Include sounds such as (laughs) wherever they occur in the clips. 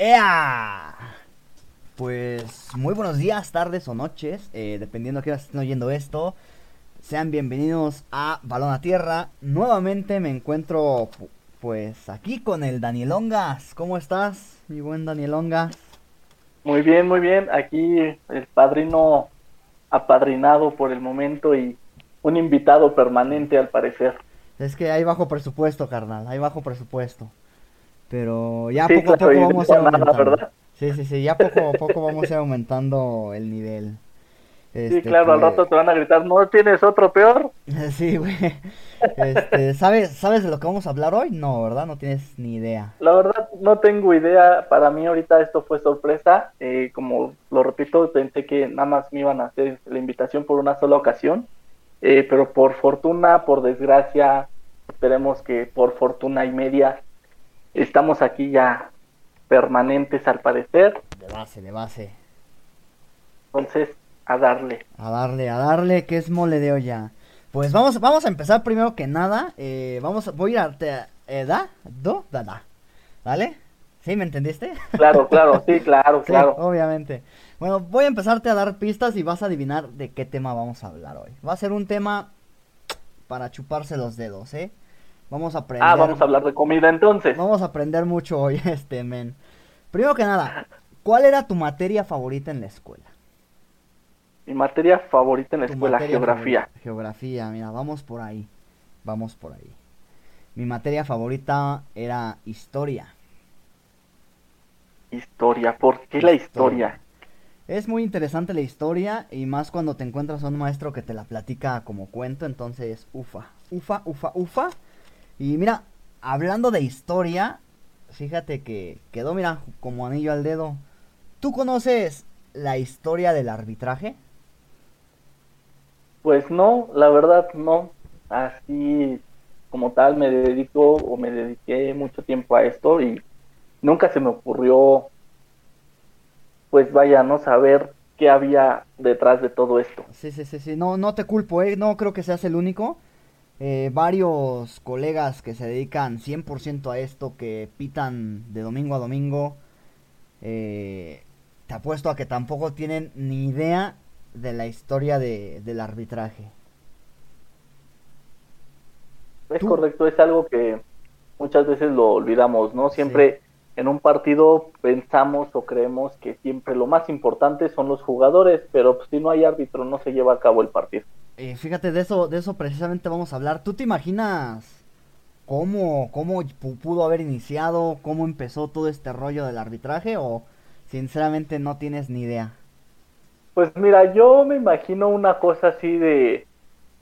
¡Ea! Pues muy buenos días, tardes o noches, eh, dependiendo a qué hora estén oyendo esto. Sean bienvenidos a Balón a Tierra. Nuevamente me encuentro pu- pues aquí con el Danielongas. ¿Cómo estás, mi buen Danielongas? Muy bien, muy bien. Aquí el padrino apadrinado por el momento y un invitado permanente al parecer. Es que hay bajo presupuesto, carnal, hay bajo presupuesto. Pero ya Sí, poco a poco vamos a ir nada, aumentando. Sí, sí, sí, ya poco a poco vamos a ir aumentando el nivel. Sí, Este, claro, al rato te van a gritar, ¿no tienes otro peor? (laughs) Sí, güey. Este, ¿sabes, ¿Sabes de lo que vamos a hablar hoy? No, ¿verdad? No tienes ni idea. La verdad no tengo idea. Para mí ahorita esto fue sorpresa. Eh, como lo repito, pensé que nada más me iban a hacer la invitación por una sola ocasión. Eh, pero por fortuna, por desgracia, esperemos que por fortuna y media, estamos aquí ya permanentes al parecer. De base, de base. Entonces, a darle. A darle, a darle, que es mole de olla. Pues vamos, vamos a empezar primero que nada. Eh, vamos, voy a ir a... te- eh, da, do, da, da. ¿Vale? ¿Sí? ¿Me entendiste? Claro, claro, sí, (laughs) claro, Sí, claro. obviamente. Bueno, voy a empezarte a dar pistas y vas a adivinar de qué tema vamos a hablar hoy. Va a ser un tema para chuparse los dedos, ¿eh? Vamos a aprender. Ah, vamos a hablar de comida entonces. Vamos a aprender mucho hoy, (laughs) este men. Primero que nada, ¿cuál era tu materia favorita en la escuela? Mi materia favorita en la Tu escuela, geografía. favorita. Geografía, mira, vamos por ahí. Vamos por ahí. Mi materia favorita era historia. Historia, ¿por qué la historia? Es muy interesante la historia y más cuando te encuentras a un maestro que te la platica como cuento, entonces ufa, ufa, ufa, ufa. Y mira, hablando de historia, fíjate que quedó, mira, como anillo al dedo. ¿Tú conoces la historia del arbitraje? Pues no, la verdad no. Así como tal me dedico o me dediqué mucho tiempo a esto y nunca se me ocurrió, pues vaya, no saber qué había detrás de todo esto. Sí, sí, sí, sí, no, no te culpo, ¿eh? No creo que seas el único. Eh, varios colegas que se dedican 100% a esto, que pitan de domingo a domingo, eh, te apuesto a que tampoco tienen ni idea de la historia de, del arbitraje. Es Tú- correcto, es algo que muchas veces lo olvidamos, ¿no? Siempre en un partido pensamos o creemos que siempre lo más importante son los jugadores, pero pues, si no hay árbitro no se lleva a cabo el partido. Eh, fíjate, de eso, de eso precisamente vamos a hablar. ¿Tú te imaginas cómo, cómo pu- pudo haber iniciado, cómo empezó todo este rollo del arbitraje o sinceramente no tienes ni idea? Pues mira, yo me imagino una cosa así de,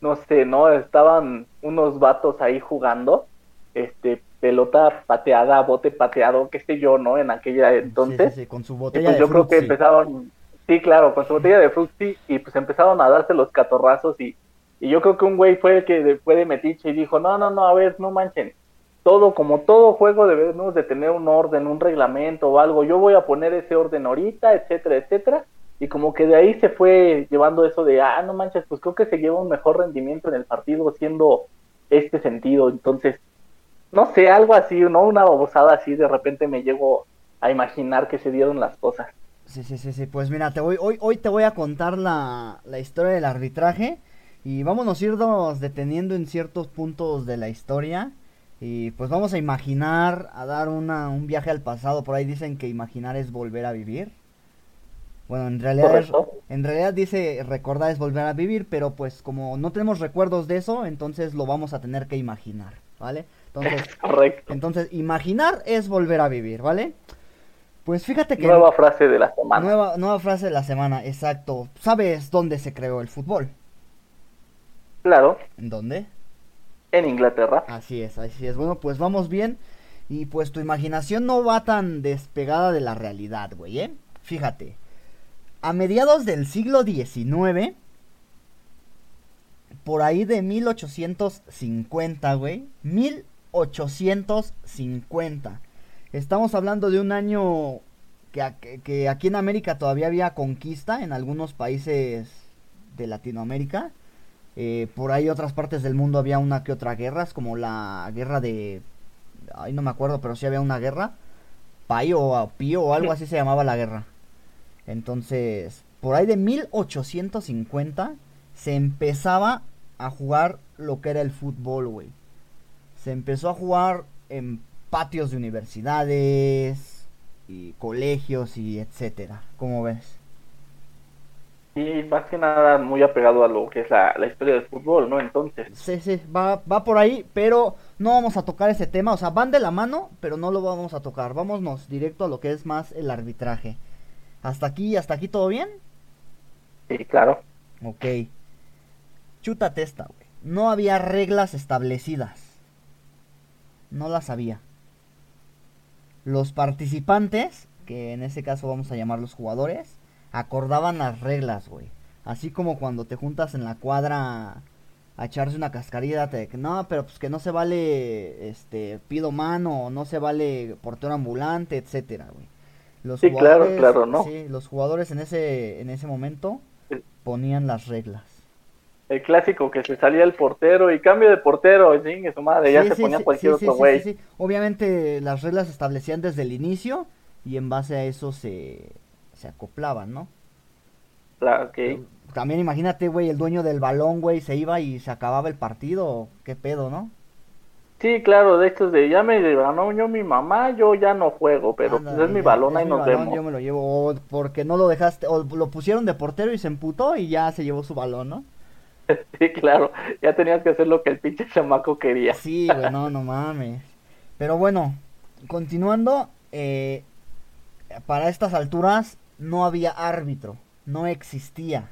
no sé, ¿no? Estaban unos vatos ahí jugando, este, pelota pateada, bote pateado, qué sé yo, ¿no? En aquella entonces. Sí, sí, sí, con su Y botella pues de yo creo que empezaron, sí, claro, con su botella de Fruxy y pues empezaron a darse los catorrazos y, y yo creo que un güey fue el que fue de metiche y dijo, no, no, no, a ver, no manchen, todo, como todo juego debemos de tener un orden, un reglamento o algo, yo voy a poner ese orden ahorita, etcétera, etcétera, y como que de ahí se fue llevando eso de, ah, no manches, pues creo que se lleva un mejor rendimiento en el partido siendo este sentido, entonces, no sé, algo así, ¿no? Una babosada así, de repente me llego a imaginar que se dieron las cosas. Sí, sí, sí, sí, pues mira, te voy, hoy, hoy te voy a contar la, la historia del arbitraje y vámonos a irnos deteniendo en ciertos puntos de la historia y pues vamos a imaginar, a dar una, un viaje al pasado, por ahí dicen que imaginar es volver a vivir. Bueno, en realidad, es- en realidad dice recordar es volver a vivir, pero pues como no tenemos recuerdos de eso, entonces lo vamos a tener que imaginar, ¿vale? Entonces, (laughs) Correcto. entonces imaginar es volver a vivir, ¿vale? Pues fíjate que... Nueva frase de la semana. Nueva, nueva frase de la semana, exacto. ¿Sabes dónde se creó el fútbol? Claro, ¿En dónde? en Inglaterra. Así es, así es. Bueno, pues vamos bien. Y pues tu imaginación no va tan despegada de la realidad, güey, ¿eh? Fíjate. A mediados del siglo XIX, por ahí de 1850, güey. 1850. Estamos hablando de un año que, aquí en América todavía había conquista en algunos países de Latinoamérica. Eh, por ahí otras partes del mundo había una que otra guerras, como la guerra de... Ay, no me acuerdo, pero sí había una guerra. Payo o Pío o algo así se llamaba la guerra. Entonces, por ahí de 1850 se empezaba a jugar lo que era el fútbol, güey. Se empezó a jugar en patios de universidades y colegios y etcétera. ¿Cómo ves? Y más que nada muy apegado a lo que es la, historia del fútbol, ¿no? Entonces. Sí, sí, va, va por ahí, pero no vamos a tocar ese tema. O sea, van de la mano, pero no lo vamos a tocar. Vámonos directo a lo que es más el arbitraje. ¿Hasta aquí, hasta aquí todo bien? Sí, claro. Ok. Chuta testa, güey. No había reglas establecidas. No las había. Los participantes, que en ese caso vamos a llamar los jugadores, acordaban las reglas, güey. Así como cuando te juntas en la cuadra a echarse una cascarita, te no, pero pues que no se vale este pido mano, no se vale portero ambulante, etcétera, güey. Los sí, claro, claro, ¿no? Sí, los jugadores en ese en ese momento ponían las reglas. El clásico que se salía el portero y cambio de portero, sí, su madre, ya se ponía cualquier otro güey. Obviamente las reglas se establecían desde el inicio y en base a eso se se acoplaban, ¿no? Claro, ok. También imagínate, güey, el dueño del balón, güey, se iba y se acababa el partido, qué pedo, ¿no? Sí, claro, de estos de ya me ganó yo mi mamá, yo ya no juego, pero pues es mi balón, ahí nos vemos. Yo me lo llevo, porque no lo dejaste, o lo pusieron de portero y se emputó y ya se llevó su balón, ¿no? (laughs) Sí, claro, ya tenías que hacer lo que el pinche chamaco quería. Sí, güey, no, no mames. Pero bueno, continuando, eh, para estas alturas no había árbitro, no existía,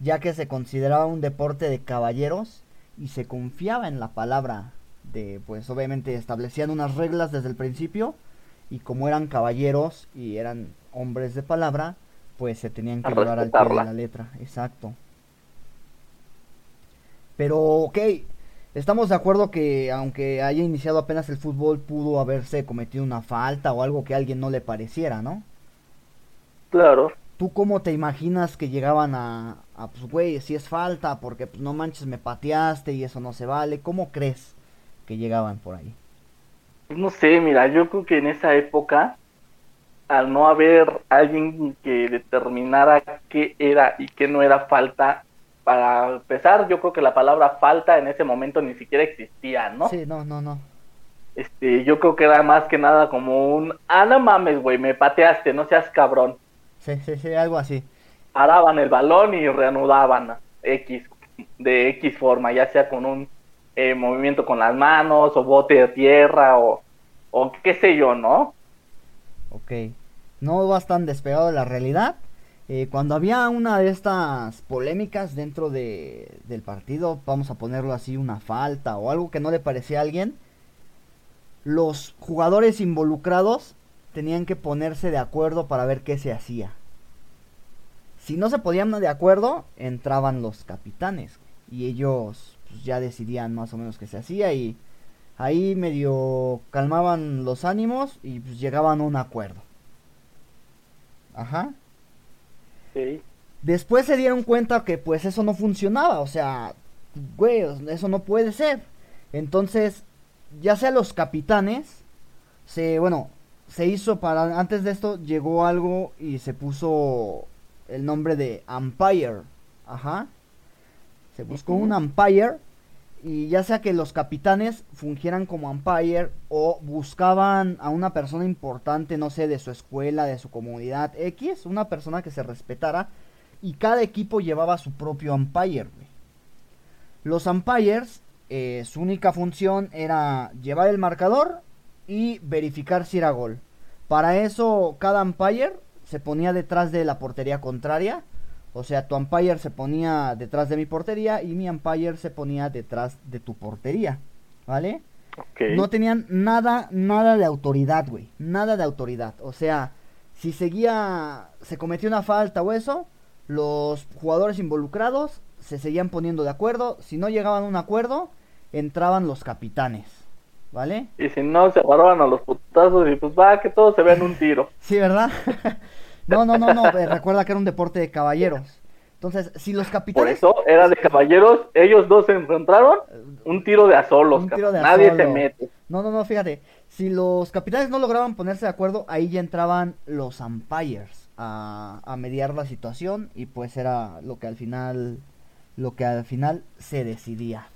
ya que se consideraba un deporte de caballeros y se confiaba en la palabra de, pues obviamente establecían unas reglas desde el principio y como eran caballeros y eran hombres de palabra, pues se tenían que llevar al pie de la letra, exacto. Pero, ok, estamos de acuerdo que aunque haya iniciado apenas el fútbol, pudo haberse cometido una falta o algo que a alguien no le pareciera, ¿no? Claro. ¿Tú cómo te imaginas que llegaban a, a pues, güey, si es falta, porque pues no manches, me pateaste y eso no se vale? ¿Cómo crees que llegaban por ahí? No sé, mira, yo creo que en esa época, al no haber alguien que determinara qué era y qué no era falta, para empezar, yo creo que la palabra falta en ese momento ni siquiera existía, ¿no? Sí, no, no, no. Este, yo creo que era más que nada como un, ah, no mames, güey, me pateaste, no seas cabrón. Sí, sí, sí, algo así. Paraban el balón y reanudaban X, de X forma, ya sea con un eh, movimiento con las manos o bote de tierra o, o qué sé yo, ¿no? Ok. No vas tan despegado de la realidad. Eh, cuando había una de estas polémicas dentro de, del partido, vamos a ponerlo así, una falta o algo que no le parecía a alguien, los jugadores involucrados tenían que ponerse de acuerdo para ver qué se hacía. Si no se podían de acuerdo, entraban los capitanes y ellos pues, ya decidían más o menos qué se hacía y ahí medio calmaban los ánimos y pues, llegaban a un acuerdo. Ajá. Sí. Después se dieron cuenta que pues eso no funcionaba, o sea, güey, eso no puede ser. Entonces, ya sea los capitanes, se, bueno, se hizo para antes de esto llegó algo y se puso el nombre de umpire ajá se buscó un umpire y ya sea que los capitanes fungieran como umpire o buscaban a una persona importante no sé de su escuela de su comunidad x una persona que se respetara y cada equipo llevaba su propio umpire los umpires eh, su única función era llevar el marcador y verificar si era gol. Para eso cada umpire se ponía detrás de la portería contraria. O sea, tu umpire se ponía detrás de mi portería y mi umpire se ponía detrás de tu portería. ¿Vale? No tenían nada, nada de autoridad, güey. Nada de autoridad. O sea, si seguía, se cometió una falta o eso, los jugadores involucrados se seguían poniendo de acuerdo. Si no llegaban a un acuerdo, entraban los capitanes. ¿vale? Y si no, se agarraban a los putazos y pues va, que todos se vean un tiro. (laughs) sí, ¿verdad? (laughs) no, no, no, no, eh, recuerda que era un deporte de caballeros. Entonces, si los capitanes... Por eso, era de caballeros, ellos dos se encontraron, un tiro de a solos, nadie se mete. No, no, no, fíjate. Si los capitanes no lograban ponerse de acuerdo, ahí ya entraban los umpires a, a mediar la situación y pues era lo que al final lo que al final se decidía.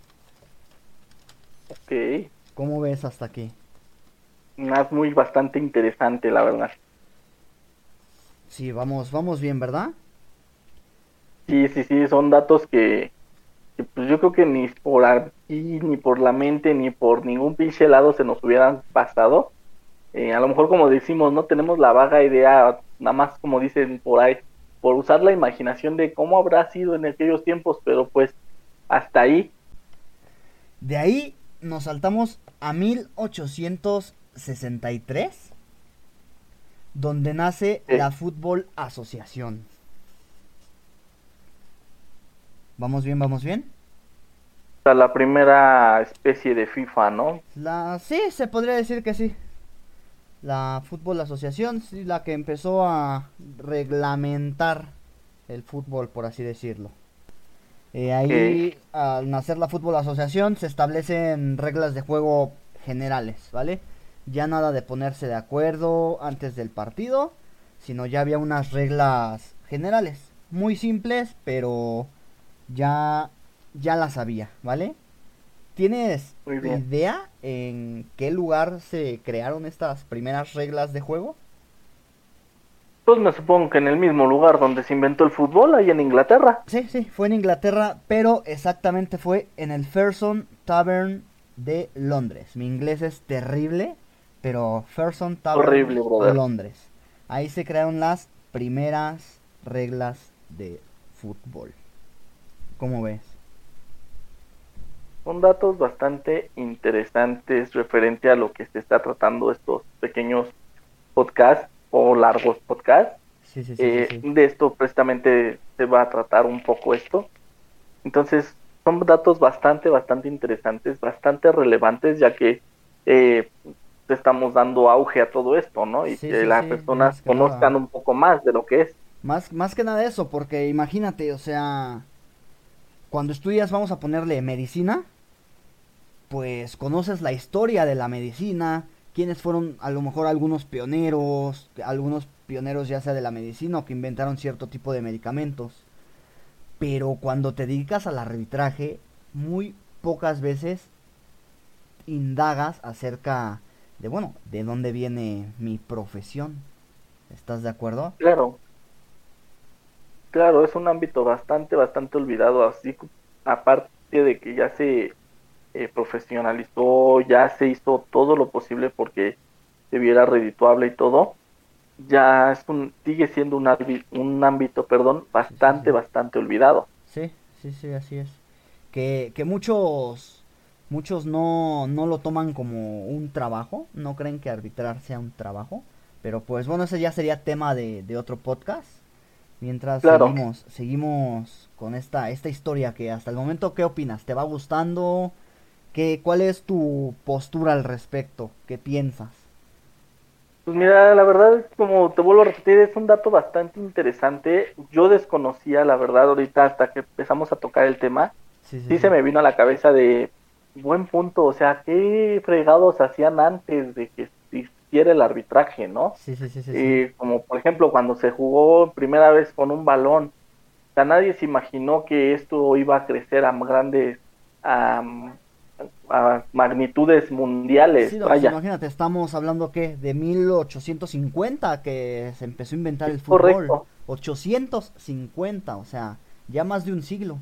Ok. ¿Cómo ves hasta aquí? Más muy bastante interesante, la verdad. Sí, vamos, vamos bien, ¿verdad? Sí, sí, sí, son datos que, que, pues yo creo que ni por aquí, ni por la mente, ni por ningún pinche lado se nos hubieran pasado. Eh, a lo mejor como decimos, no tenemos la vaga idea, nada más como dicen por ahí, por usar la imaginación de cómo habrá sido en aquellos tiempos, pero pues hasta ahí. De ahí nos saltamos a 1863, donde nace Sí. la Fútbol Asociación. ¿Vamos bien, vamos bien? La primera especie de FIFA, ¿no? La, sí, se podría decir que sí. La Fútbol Asociación, sí, la que empezó a reglamentar el fútbol, por así decirlo. Eh, ahí, al nacer la Fútbol Asociación, se establecen reglas de juego generales, ¿vale? Ya nada de ponerse de acuerdo antes del partido, sino ya había unas reglas generales, muy simples, pero ya, ya las había, ¿vale? ¿Tienes idea en qué lugar se crearon estas primeras reglas de juego? Pues me supongo que en el mismo lugar donde se inventó el fútbol, ahí en Inglaterra. Sí, sí, fue en Inglaterra, pero exactamente fue en el Ferson Tavern de Londres. Mi inglés es terrible, pero Ferson Tavern Horrible, de Londres. Ahí se crearon las primeras reglas de fútbol. ¿Cómo ves? Son datos bastante interesantes referente a lo que se está tratando estos pequeños podcasts o largos podcasts. Sí, sí, sí, Eh. De esto precisamente se va a tratar un poco esto. Entonces, son datos bastante, bastante interesantes, bastante relevantes, ya que eh, estamos dando auge a todo esto, ¿no? Y Sí, que sí, las sí, personas nada. conozcan un poco más de lo que es. Más, más que nada eso, porque imagínate, o sea, cuando estudias, vamos a ponerle medicina, pues conoces la historia de la medicina, quiénes fueron a lo mejor algunos pioneros, algunos pioneros ya sea de la medicina o que inventaron cierto tipo de medicamentos. Pero cuando te dedicas al arbitraje, muy pocas veces indagas acerca de, bueno, de dónde viene mi profesión. ¿Estás de acuerdo? Claro. Claro, es un ámbito bastante, bastante olvidado, así aparte de que ya se eh, profesionalizó, ya se hizo todo lo posible porque se viera redituable y todo, ya es un, sigue siendo un, un ámbito, perdón, bastante, sí. bastante olvidado. Sí, sí, sí, así es. Que, que muchos, muchos no, no lo toman como un trabajo, no creen que arbitrar sea un trabajo, pero pues bueno, ese ya sería tema de, de otro podcast. Mientras Claro. seguimos, seguimos con esta, esta historia que hasta el momento, ¿qué opinas? ¿Te va gustando? ¿Qué, ¿Cuál es tu postura al respecto? ¿Qué piensas? Pues mira, la verdad, como te vuelvo a repetir, es un dato bastante interesante. Yo desconocía, la verdad, ahorita hasta que empezamos a tocar el tema, Sí, sí, sí sí. se me vino a la cabeza de buen punto, o sea, qué fregados hacían antes de que existiera el arbitraje, ¿no? Sí, sí, sí, sí, sí. Eh, como por ejemplo cuando se jugó primera vez con un balón, o sea, nadie se imaginó que esto iba a crecer a grandes, a, a magnitudes mundiales, Sí, no, pues imagínate, estamos hablando que de 1850 que se empezó a inventar el fútbol. correcto. 850, o sea, ya más de un siglo.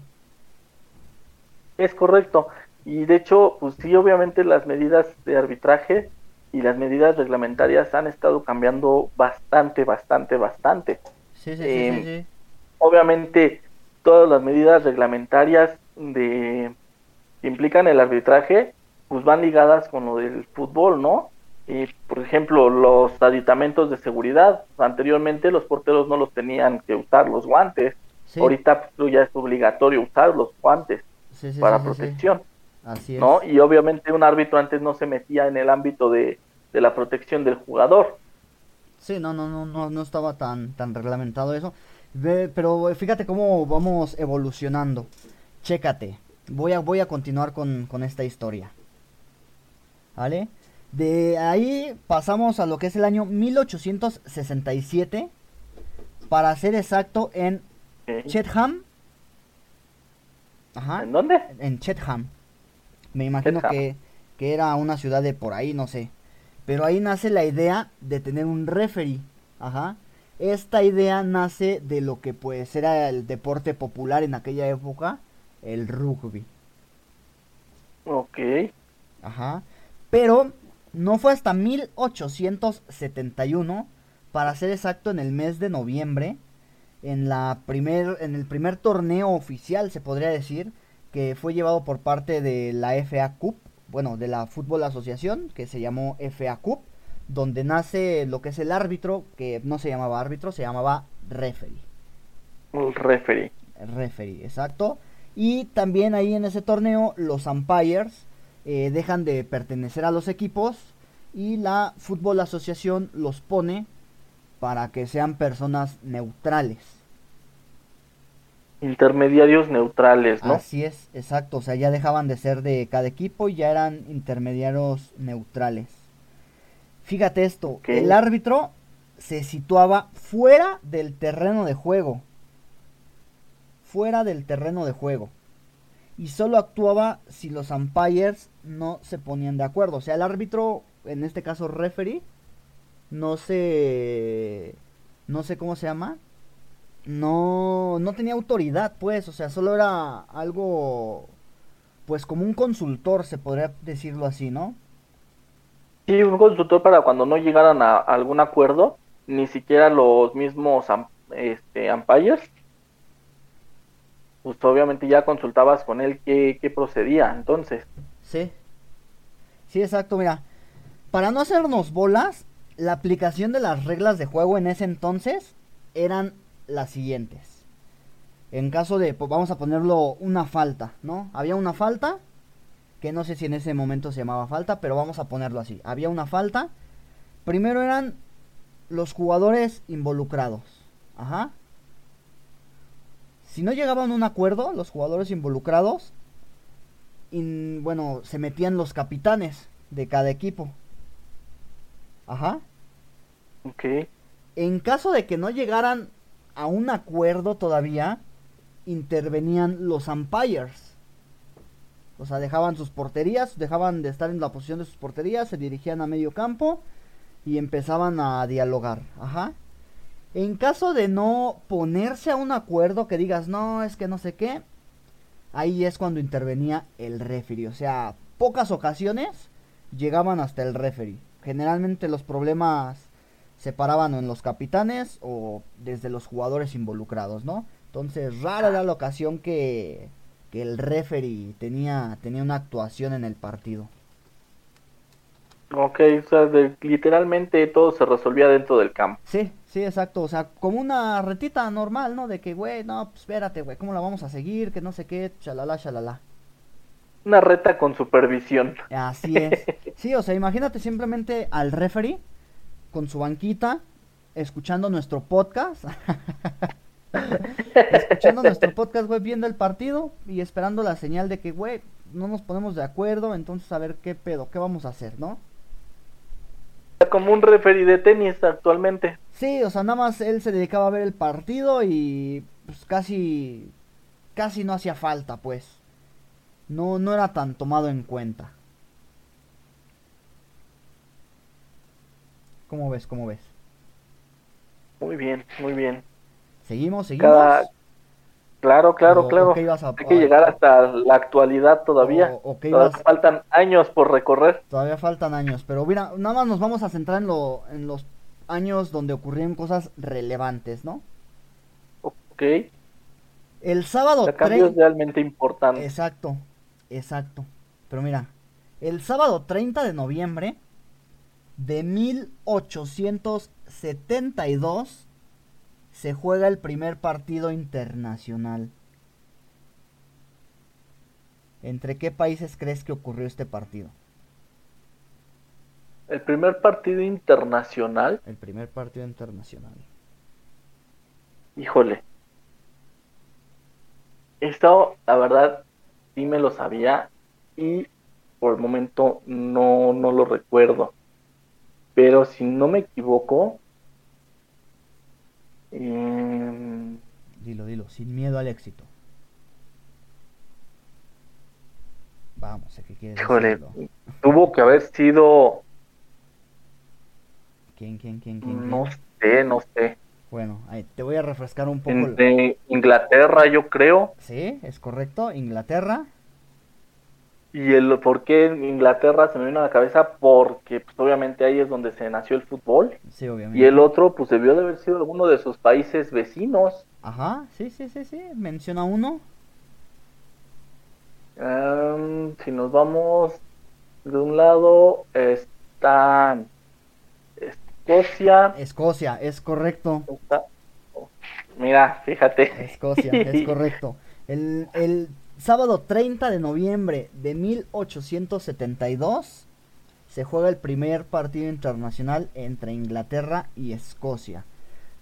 Es correcto. Y de hecho, pues sí, obviamente las medidas de arbitraje y las medidas reglamentarias han estado cambiando bastante, bastante, bastante. Sí, sí, Eh, sí, sí. Obviamente, todas las medidas reglamentarias de que implican el arbitraje, pues van ligadas con lo del fútbol, ¿no? Y, por ejemplo, los aditamentos de seguridad. Anteriormente los porteros no los tenían que usar los guantes. Sí, Ahorita pues, ya es obligatorio usar los guantes sí, sí, para protección. Así es. ¿no? Y obviamente un árbitro antes no se metía en el ámbito de, de la protección del jugador. Sí, no, no, no, no, no estaba tan, tan reglamentado eso. Pero fíjate cómo vamos evolucionando. Chécate. Voy a, voy a continuar con, con esta historia. ¿Vale? De ahí pasamos a lo que es el año 1867, para ser exacto, en Ok. Chatham. Ajá. ¿En dónde? En Chatham. Me imagino que, que era una ciudad de por ahí, no sé. Pero ahí nace la idea de tener un referee. Ajá. Esta idea nace de lo que pues era el deporte popular en aquella época, el rugby. Ok. Ajá. Pero no fue hasta 1871, para ser exacto en el mes de noviembre, en, la primer, en el primer torneo oficial, se podría decir, que fue llevado por parte de la FA Cup, bueno, de la Fútbol Asociación, que se llamó FA Cup, donde nace lo que es el árbitro, que no se llamaba árbitro, se llamaba referee. Un referee. Referee, exacto. Y también ahí en ese torneo los umpires eh, dejan de pertenecer a los equipos y la Fútbol Asociación los pone para que sean personas neutrales. Intermediarios neutrales, ¿no? Así es, exacto. O sea, ya dejaban de ser de cada equipo y ya eran intermediarios neutrales. Fíjate esto, el árbitro se situaba fuera del terreno de juego. Fuera del terreno de juego. Y solo actuaba si los umpires no se ponían de acuerdo. O sea, el árbitro, en este caso referee, no se... No sé cómo se llama. No, no tenía autoridad, pues. O sea, solo era algo... Pues como un consultor, se podría decirlo así, ¿no? Sí, un consultor para cuando no llegaran a algún acuerdo, ni siquiera los mismos este, umpires, pues obviamente ya consultabas con él qué, qué procedía. Entonces, Sí. Sí, exacto, mira. Para no hacernos bolas, la aplicación de las reglas de juego en ese entonces eran las siguientes. En caso de, pues, vamos a ponerlo una falta, ¿no? Había una falta, que no sé si en ese momento se llamaba falta, pero vamos a ponerlo así. Había una falta. Primero eran los jugadores involucrados. Ajá. Si no llegaban a un acuerdo, los jugadores involucrados, in- bueno, se metían los capitanes de cada equipo. Ajá. ok, En caso de que no llegaran a un acuerdo todavía, intervenían los umpires. O sea, dejaban sus porterías, dejaban de estar en la posición de sus porterías, se dirigían a medio campo y empezaban a dialogar. Ajá. En caso de no ponerse a un acuerdo que digas, no, es que no sé qué, ahí es cuando intervenía el referee. O sea, pocas ocasiones llegaban hasta el referee. Generalmente los problemas se paraban o en los capitanes o desde los jugadores involucrados, ¿no? Entonces, rara era la ocasión que, que el referee tenía, tenía una actuación en el partido. ok, o sea, de- literalmente todo se resolvía dentro del campo. Sí, sí, exacto. O sea, como una retita normal, ¿no? De que, güey, no, pues espérate, güey, ¿cómo la vamos a seguir? Que no sé qué, chalala, chalala. Una reta con supervisión. Así es. (laughs) Sí, o sea, imagínate simplemente al referee con su banquita, escuchando nuestro podcast. (laughs) escuchando nuestro podcast, güey, viendo el partido y esperando la señal de que, güey, no nos ponemos de acuerdo, entonces a ver qué pedo, qué vamos a hacer, ¿no? Como un referee de tenis actualmente. Sí, o sea, nada más él se dedicaba a ver el partido y pues casi casi no hacía falta, pues. No no era tan tomado en cuenta. ¿Cómo ves? ¿Cómo ves? Muy bien, muy bien. ¿Seguimos? ¿Seguimos? Cada... Claro, claro, O- claro. a- Hay que llegar hasta la actualidad todavía. O- Todavía faltan años por recorrer. Todavía faltan años, pero mira, nada más nos vamos a centrar en, lo, en los años donde ocurrieron cosas relevantes, ¿no? Ok. El sábado sea, cambios 30 realmente importantes. Exacto, exacto. Pero mira, el sábado 30 de noviembre de 1872 se juega el primer partido internacional. ¿Entre qué países crees que ocurrió este partido? El primer partido internacional, El primer partido internacional. híjole. Esto, la verdad, sí me lo sabía. Y por el momento no, no lo recuerdo. Pero si no me equivoco, eh, Dilo, dilo, sin miedo al éxito. Vamos, ¿qué quieres híjole, tuvo que haber sido, ¿Quién, quién, quién, quién? no sé, no sé, Bueno, ahí, te voy a refrescar un poco. de Inglaterra yo creo. Sí, es correcto. Inglaterra. Y el por qué Inglaterra se me vino a la cabeza, porque pues, obviamente ahí es donde se nació el fútbol. Sí, obviamente. Y el otro, pues debió de haber sido alguno de sus países vecinos. Ajá, sí, sí, sí, sí. Menciona uno. Si nos vamos de un lado, está Escocia. Escocia, es correcto. está- Mira, fíjate. Escocia, es (laughs) correcto. El, el sábado 30 de noviembre de 1872 se juega el primer partido internacional entre Inglaterra y Escocia.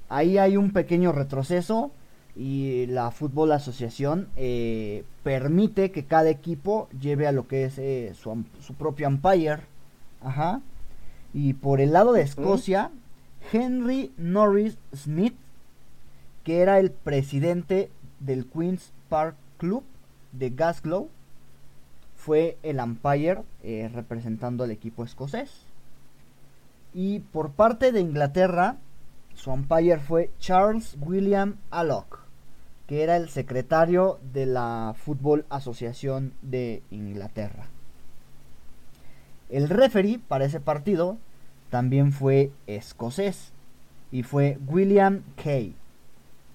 Ahí hay un pequeño retroceso y la Fútbol Asociación eh, permite que cada equipo lleve a lo que es eh, su, su propio umpire. Ajá. Y por el lado de Escocia, Henry Norris Smith que era el presidente del Queen's Park Club de Glasgow, fue el umpire eh, representando al equipo escocés. Y por parte de Inglaterra, su umpire fue Charles William Alloc, que era el secretario de la Football Asociación de Inglaterra. El referee para ese partido también fue escocés y fue William Kay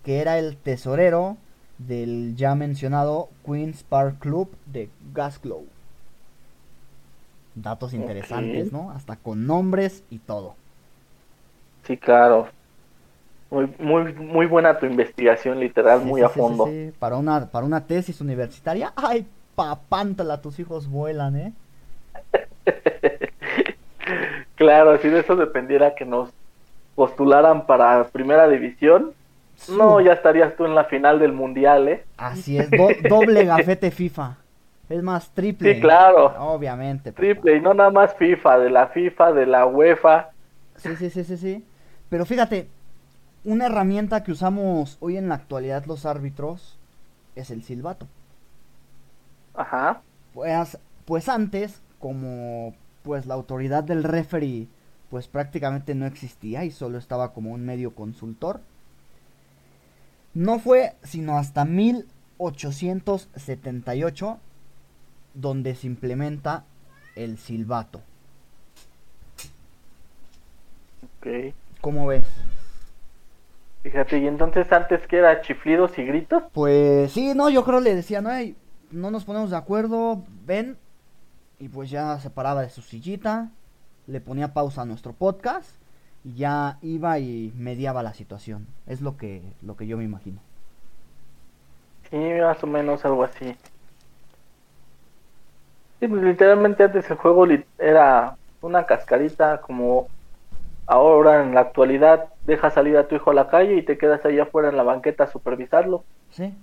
que era el tesorero del ya mencionado Queen's Park Club de Glasgow. Datos interesantes. ¿no? Hasta con nombres y todo. Sí, claro. Muy, muy, muy buena tu investigación, literal, Sí, muy sí, a sí, fondo. Para, una, para una tesis universitaria, ¡ay, papántala! Tus hijos vuelan, ¿eh? (laughs) Claro, si de eso dependiera que nos postularan para primera división, no, ya estarías tú en la final del mundial, ¿eh? Así es, do- (laughs) doble gafete FIFA. Es más, triple. Sí, claro. Obviamente. papá. Triple, y no nada más FIFA, de la FIFA, de la UEFA. Sí, sí, sí, sí, sí. Pero fíjate, una herramienta que usamos hoy en la actualidad los árbitros es el silbato. Ajá. Pues, pues antes, como pues la autoridad del referee pues prácticamente no existía y solo estaba como un medio consultor. No fue sino hasta 1878 donde se implementa el silbato. Ok. ¿Cómo ves? Fíjate, y entonces antes que era chiflidos y gritos. Pues sí, no, yo creo le decían, "Ey, no nos ponemos de acuerdo, ven. Y pues ya se paraba de su sillita, le ponía pausa a nuestro podcast ya iba y mediaba la situación. Es lo que, lo que yo me imagino. Sí, más o menos algo así. Sí, pues literalmente antes el juego era una cascarita como ahora en la actualidad dejas salir a tu hijo a la calle y te quedas ahí afuera en la banqueta a supervisarlo. ¿Sí?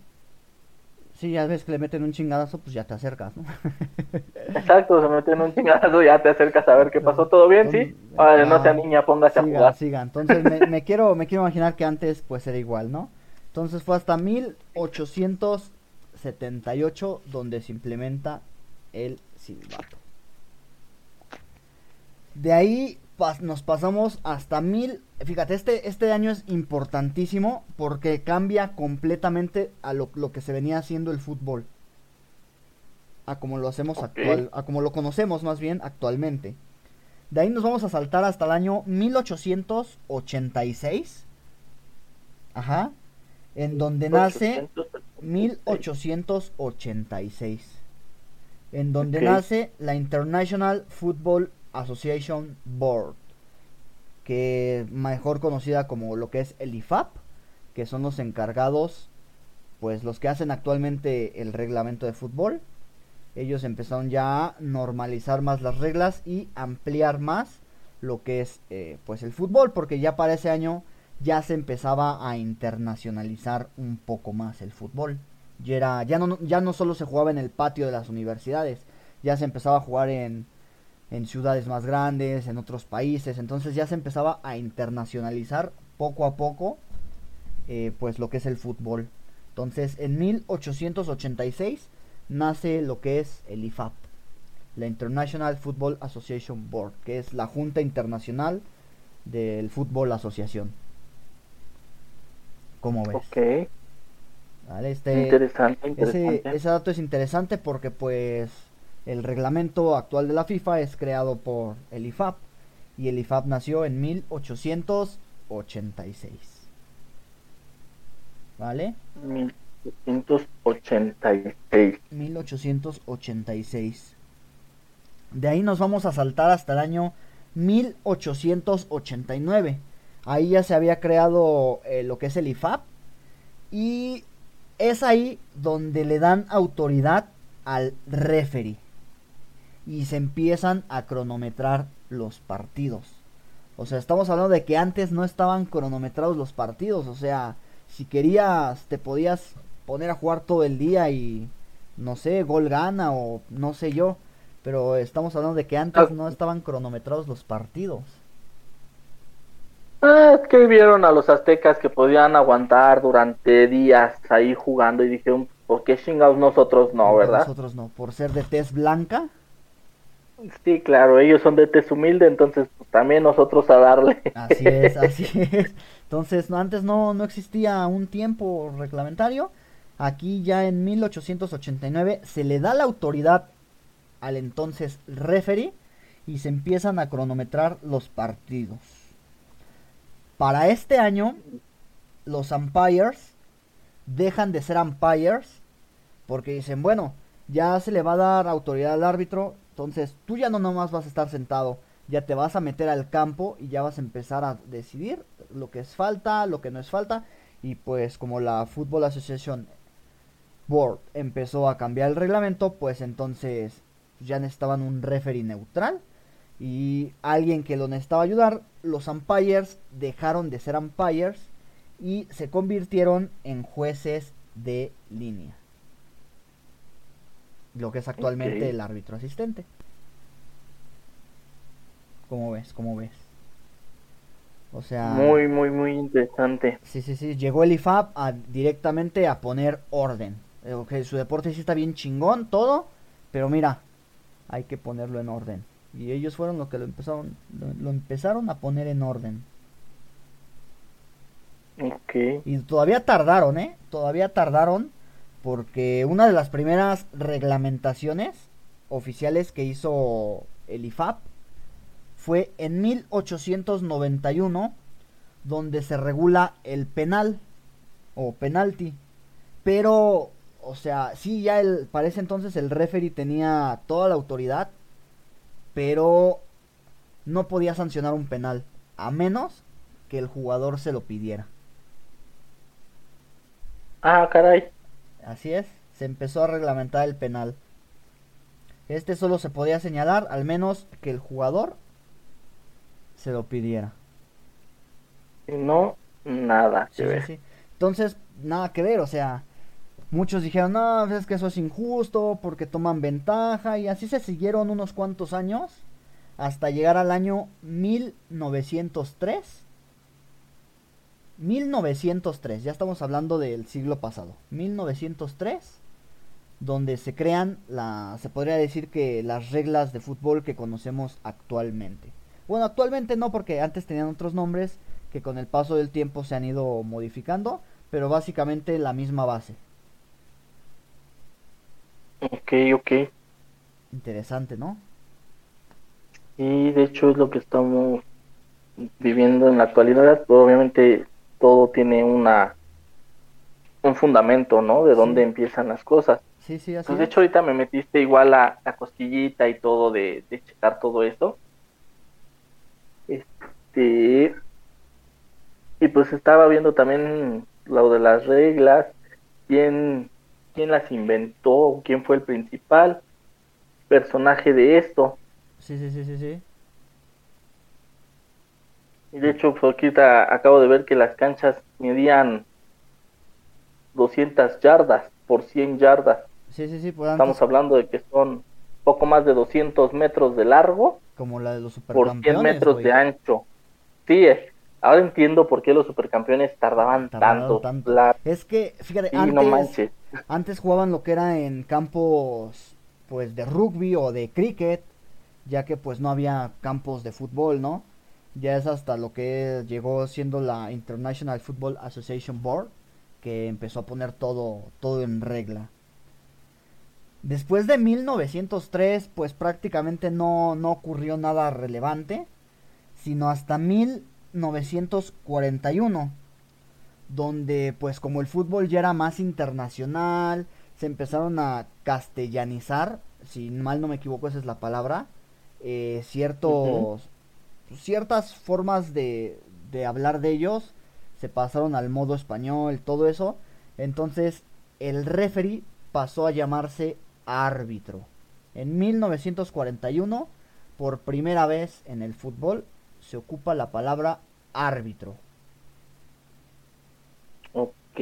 Sí, ya ves que le meten un chingadazo, pues ya te acercas, ¿no? (laughs) Exacto, se meten un chingadazo ya te acercas a ver qué pasó, ¿todo bien? Sí. No sea niña, póngase a siga, jugar. siga. Entonces me, me (laughs) quiero, me quiero imaginar que antes pues era igual, ¿no? Entonces fue hasta 1878 donde se implementa el silbato. De ahí pas- nos pasamos hasta mil. Fíjate, este, este año es importantísimo porque cambia completamente a lo, lo que se venía haciendo el fútbol. A como lo hacemos Ok. actual, a como lo conocemos más bien actualmente. De ahí nos vamos a saltar hasta el año 1886. Ajá. En donde nace 1886. En donde nace la International Football Association Board. Que mejor conocida como lo que es el IFAP. Que son los encargados. Pues los que hacen actualmente el reglamento de fútbol. Ellos empezaron ya a normalizar más las reglas y ampliar más lo que es eh, pues el fútbol. Porque ya para ese año ya se empezaba a internacionalizar un poco más el fútbol. Ya, era, ya, no, ya no solo se jugaba en el patio de las universidades, ya se empezaba a jugar en, en ciudades más grandes, en otros países, entonces ya se empezaba a internacionalizar poco a poco eh, pues lo que es el fútbol. Entonces en 1886 nace lo que es el IFAB, la International Football Association Board, que es la Junta Internacional del Fútbol Asociación. ¿Cómo ves? Ok. ¿Vale? Este, interesante, ese, interesante. ese dato es interesante porque pues el reglamento actual de la FIFA es creado por el IFAB y el IFAB nació en 1886. ¿Vale? 1886. 1886. De ahí nos vamos a saltar hasta el año 1889. Ahí ya se había creado eh, lo que es el IFAB. Y es ahí donde le dan autoridad al referee. Y se empiezan a cronometrar los partidos. O sea, estamos hablando de que antes no estaban cronometrados los partidos. O sea, si querías, te podías poner a jugar todo el día y no sé, gol gana o no sé yo. Pero estamos hablando de que antes no estaban cronometrados los partidos. Ah, es que vieron a los aztecas que podían aguantar durante días ahí jugando y dijeron, ¿por qué chingados nosotros no, verdad? Nosotros no, por ser de tez blanca. Sí, claro, ellos son de tez humilde, entonces pues, también nosotros a darle. Así es, así (laughs) es. Entonces, no, antes no, no existía un tiempo reglamentario. Aquí ya en 1889 se le da la autoridad al entonces referee y se empiezan a cronometrar los partidos. Para este año, los umpires dejan de ser umpires porque dicen, bueno, ya se le va a dar autoridad al árbitro, entonces tú ya no nomás vas a estar sentado, ya te vas a meter al campo y ya vas a empezar a decidir lo que es falta, lo que no es falta. Y pues como la Football Association Board empezó a cambiar el reglamento, pues entonces ya necesitaban un referee neutral y alguien que lo necesitaba ayudar. Los umpires dejaron de ser umpires y se convirtieron en jueces de línea. Lo que es actualmente el árbitro asistente. ¿Cómo ves? ¿Cómo ves? O sea, Muy, muy, muy interesante. sí, sí, sí, llegó el IFAB a, directamente a poner orden. Eh, ok, su deporte sí está bien chingón, todo, pero mira, hay que ponerlo en orden. Y ellos fueron los que lo empezaron, lo, lo empezaron a poner en orden. Ok. Y todavía tardaron, ¿eh? Todavía tardaron porque una de las primeras reglamentaciones oficiales que hizo el IFAB fue en 1891 donde se regula el penal o penalti. Pero, o sea, sí, ya el, para ese entonces el referee tenía toda la autoridad, pero no podía sancionar un penal, a menos que el jugador se lo pidiera. Ah, caray. Así es, se empezó a reglamentar el penal. Este solo se podía señalar al menos que el jugador se lo pidiera. No, nada Sí, sí. Entonces, nada que ver, o sea, muchos dijeron, no, pues es que eso es injusto porque toman ventaja y así se siguieron unos cuantos años hasta llegar al año 1903. 1903, ya estamos hablando del siglo pasado. 1903, donde se crean la, se podría decir que las reglas de fútbol que conocemos actualmente. Bueno, actualmente no, porque antes tenían otros nombres que con el paso del tiempo se han ido modificando, pero básicamente la misma base. Ok, ok. Interesante, ¿no? Y de hecho es lo que estamos viviendo en la actualidad. Obviamente todo tiene una un fundamento, ¿no? De dónde Sí. empiezan las cosas. Sí, sí, así Pues de hecho ahorita me metiste igual a la costillita y todo de, de checar todo esto. Este y pues estaba viendo también lo de las reglas, quién, quién las inventó, quién fue el principal personaje de esto. Sí, sí, sí, sí, sí. Y de hecho, pues ahorita acabo de ver que las canchas medían 200 yardas por 100 yardas. Sí, sí, sí, Estamos antes, hablando de que son poco más de 200 metros de largo. Como la de los Por 100 metros de ancho. Sí, es. Ahora entiendo por qué los supercampeones tardaban, tanto. Es que, fíjate, antes, antes jugaban lo que era en campos pues de rugby o de cricket, ya que pues no había campos de fútbol, ¿no? Ya es hasta lo que llegó siendo la International Football Association Board que empezó a poner todo todo en regla. Después de 1903, pues prácticamente no, no ocurrió nada relevante, sino hasta 1941, donde pues como el fútbol ya era más internacional, se empezaron a castellanizar, si mal no me equivoco esa es la palabra, eh, ciertos, ciertas formas de, de hablar de ellos se pasaron al modo español, todo eso, entonces el referee pasó a llamarse árbitro. En 1941, por primera vez en el fútbol, se ocupa la palabra árbitro. Ok.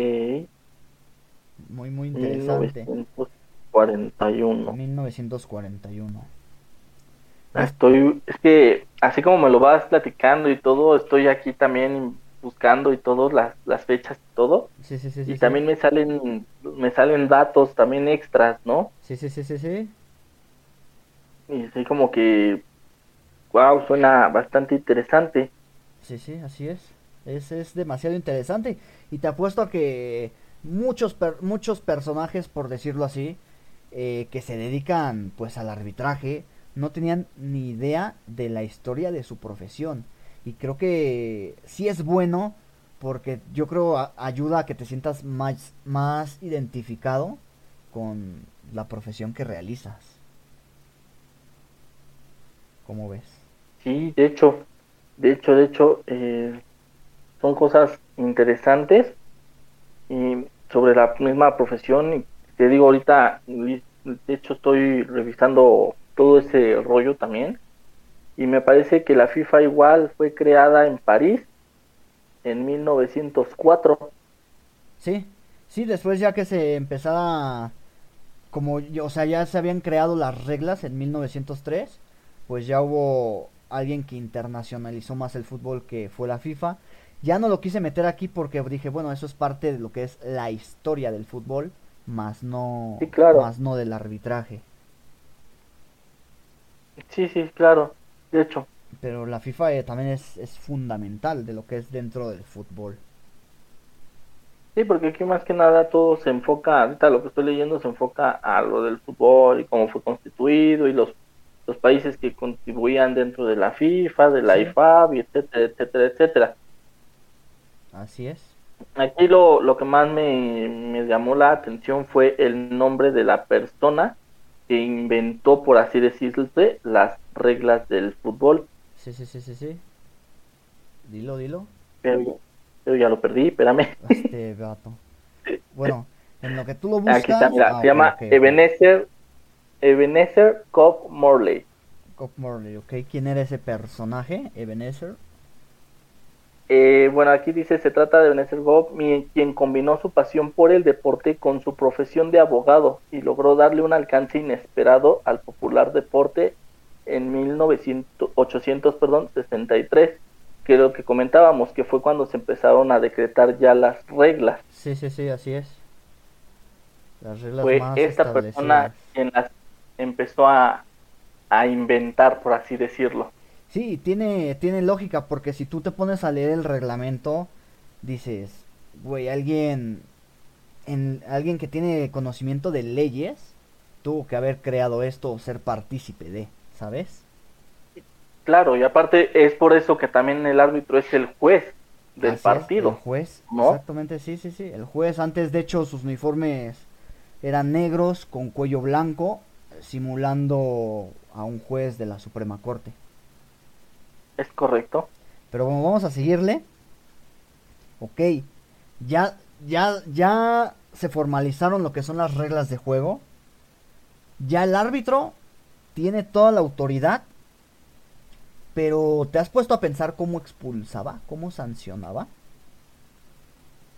Muy, muy interesante. 1941. 1941. Estoy, es que así como me lo vas platicando y todo, estoy aquí también buscando y todo, las, las fechas y todo. Sí, sí, sí, y también me salen me salen datos también extras, ¿no? Sí, sí, sí, sí, sí. Y así como que, wow, suena bastante interesante. Sí, sí, así es. Es, es demasiado interesante. Y te apuesto a que muchos, muchos personajes, por decirlo así, eh, que se dedican pues al arbitraje, no tenían ni idea de la historia de su profesión. Y creo que sí es bueno porque yo creo ayuda a que te sientas más, más identificado con la profesión que realizas. ¿Cómo ves? Sí, de hecho, de hecho, de hecho, eh, son cosas interesantes y sobre la misma profesión. Te digo ahorita, de hecho, estoy revisando todo ese rollo también y me parece que la FIFA igual fue creada en París en 1904. Sí, sí, después ya que se empezara, como, o sea, ya se habían creado las reglas en 1903, pues ya hubo alguien que internacionalizó más el fútbol que fue la FIFA. Ya no lo quise meter aquí porque dije, bueno, eso es parte de lo que es la historia del fútbol, más no, más no del arbitraje. Sí, sí, claro de hecho. Pero la FIFA eh, también es, es fundamental de lo que es dentro del fútbol. Sí, porque aquí más que nada todo se enfoca, ahorita lo que estoy leyendo se enfoca a lo del fútbol y cómo fue constituido y los, los países que contribuían dentro de la FIFA, de la IFAB, etcétera, etcétera, etcétera. Así es. Aquí lo, lo que más me, me llamó la atención fue el nombre de la persona que inventó, por así decirse, las reglas del fútbol. Sí, sí, sí, sí, sí. Dilo, dilo. Pero, ya lo perdí, espérame. (laughs) Este gato. Bueno, en lo que tú lo buscas. Aquí está, mira, ah, se llama Ebenezer, Ebenezer Cobb Morley. Cobb Morley, ok. ¿Quién era ese personaje, Ebenezer? Eh, bueno, aquí dice, se trata de Ebenezer Gobb, quien combinó su pasión por el deporte con su profesión de abogado y logró darle un alcance inesperado al popular deporte en 1863, que es lo que comentábamos, que fue cuando se empezaron a decretar ya las reglas. Sí, sí, sí, así es. Las reglas fue esta persona quien las empezó a, a inventar, por así decirlo. Sí, tiene, tiene lógica, porque si tú te pones a leer el reglamento, dices, güey, alguien, en, alguien que tiene conocimiento de leyes, tuvo que haber creado esto o ser partícipe de, ¿sabes? Claro, y aparte es por eso que también el árbitro es el juez del partido. el juez, exactamente, sí, sí, sí. El juez, antes de hecho, sus uniformes eran negros con cuello blanco, simulando a un juez de la Suprema Corte. Es correcto. Pero como vamos a seguirle. Ok. Ya, ya, ya se formalizaron lo que son las reglas de juego. Ya el árbitro tiene toda la autoridad. Pero ¿te has puesto a pensar cómo expulsaba? ¿Cómo sancionaba?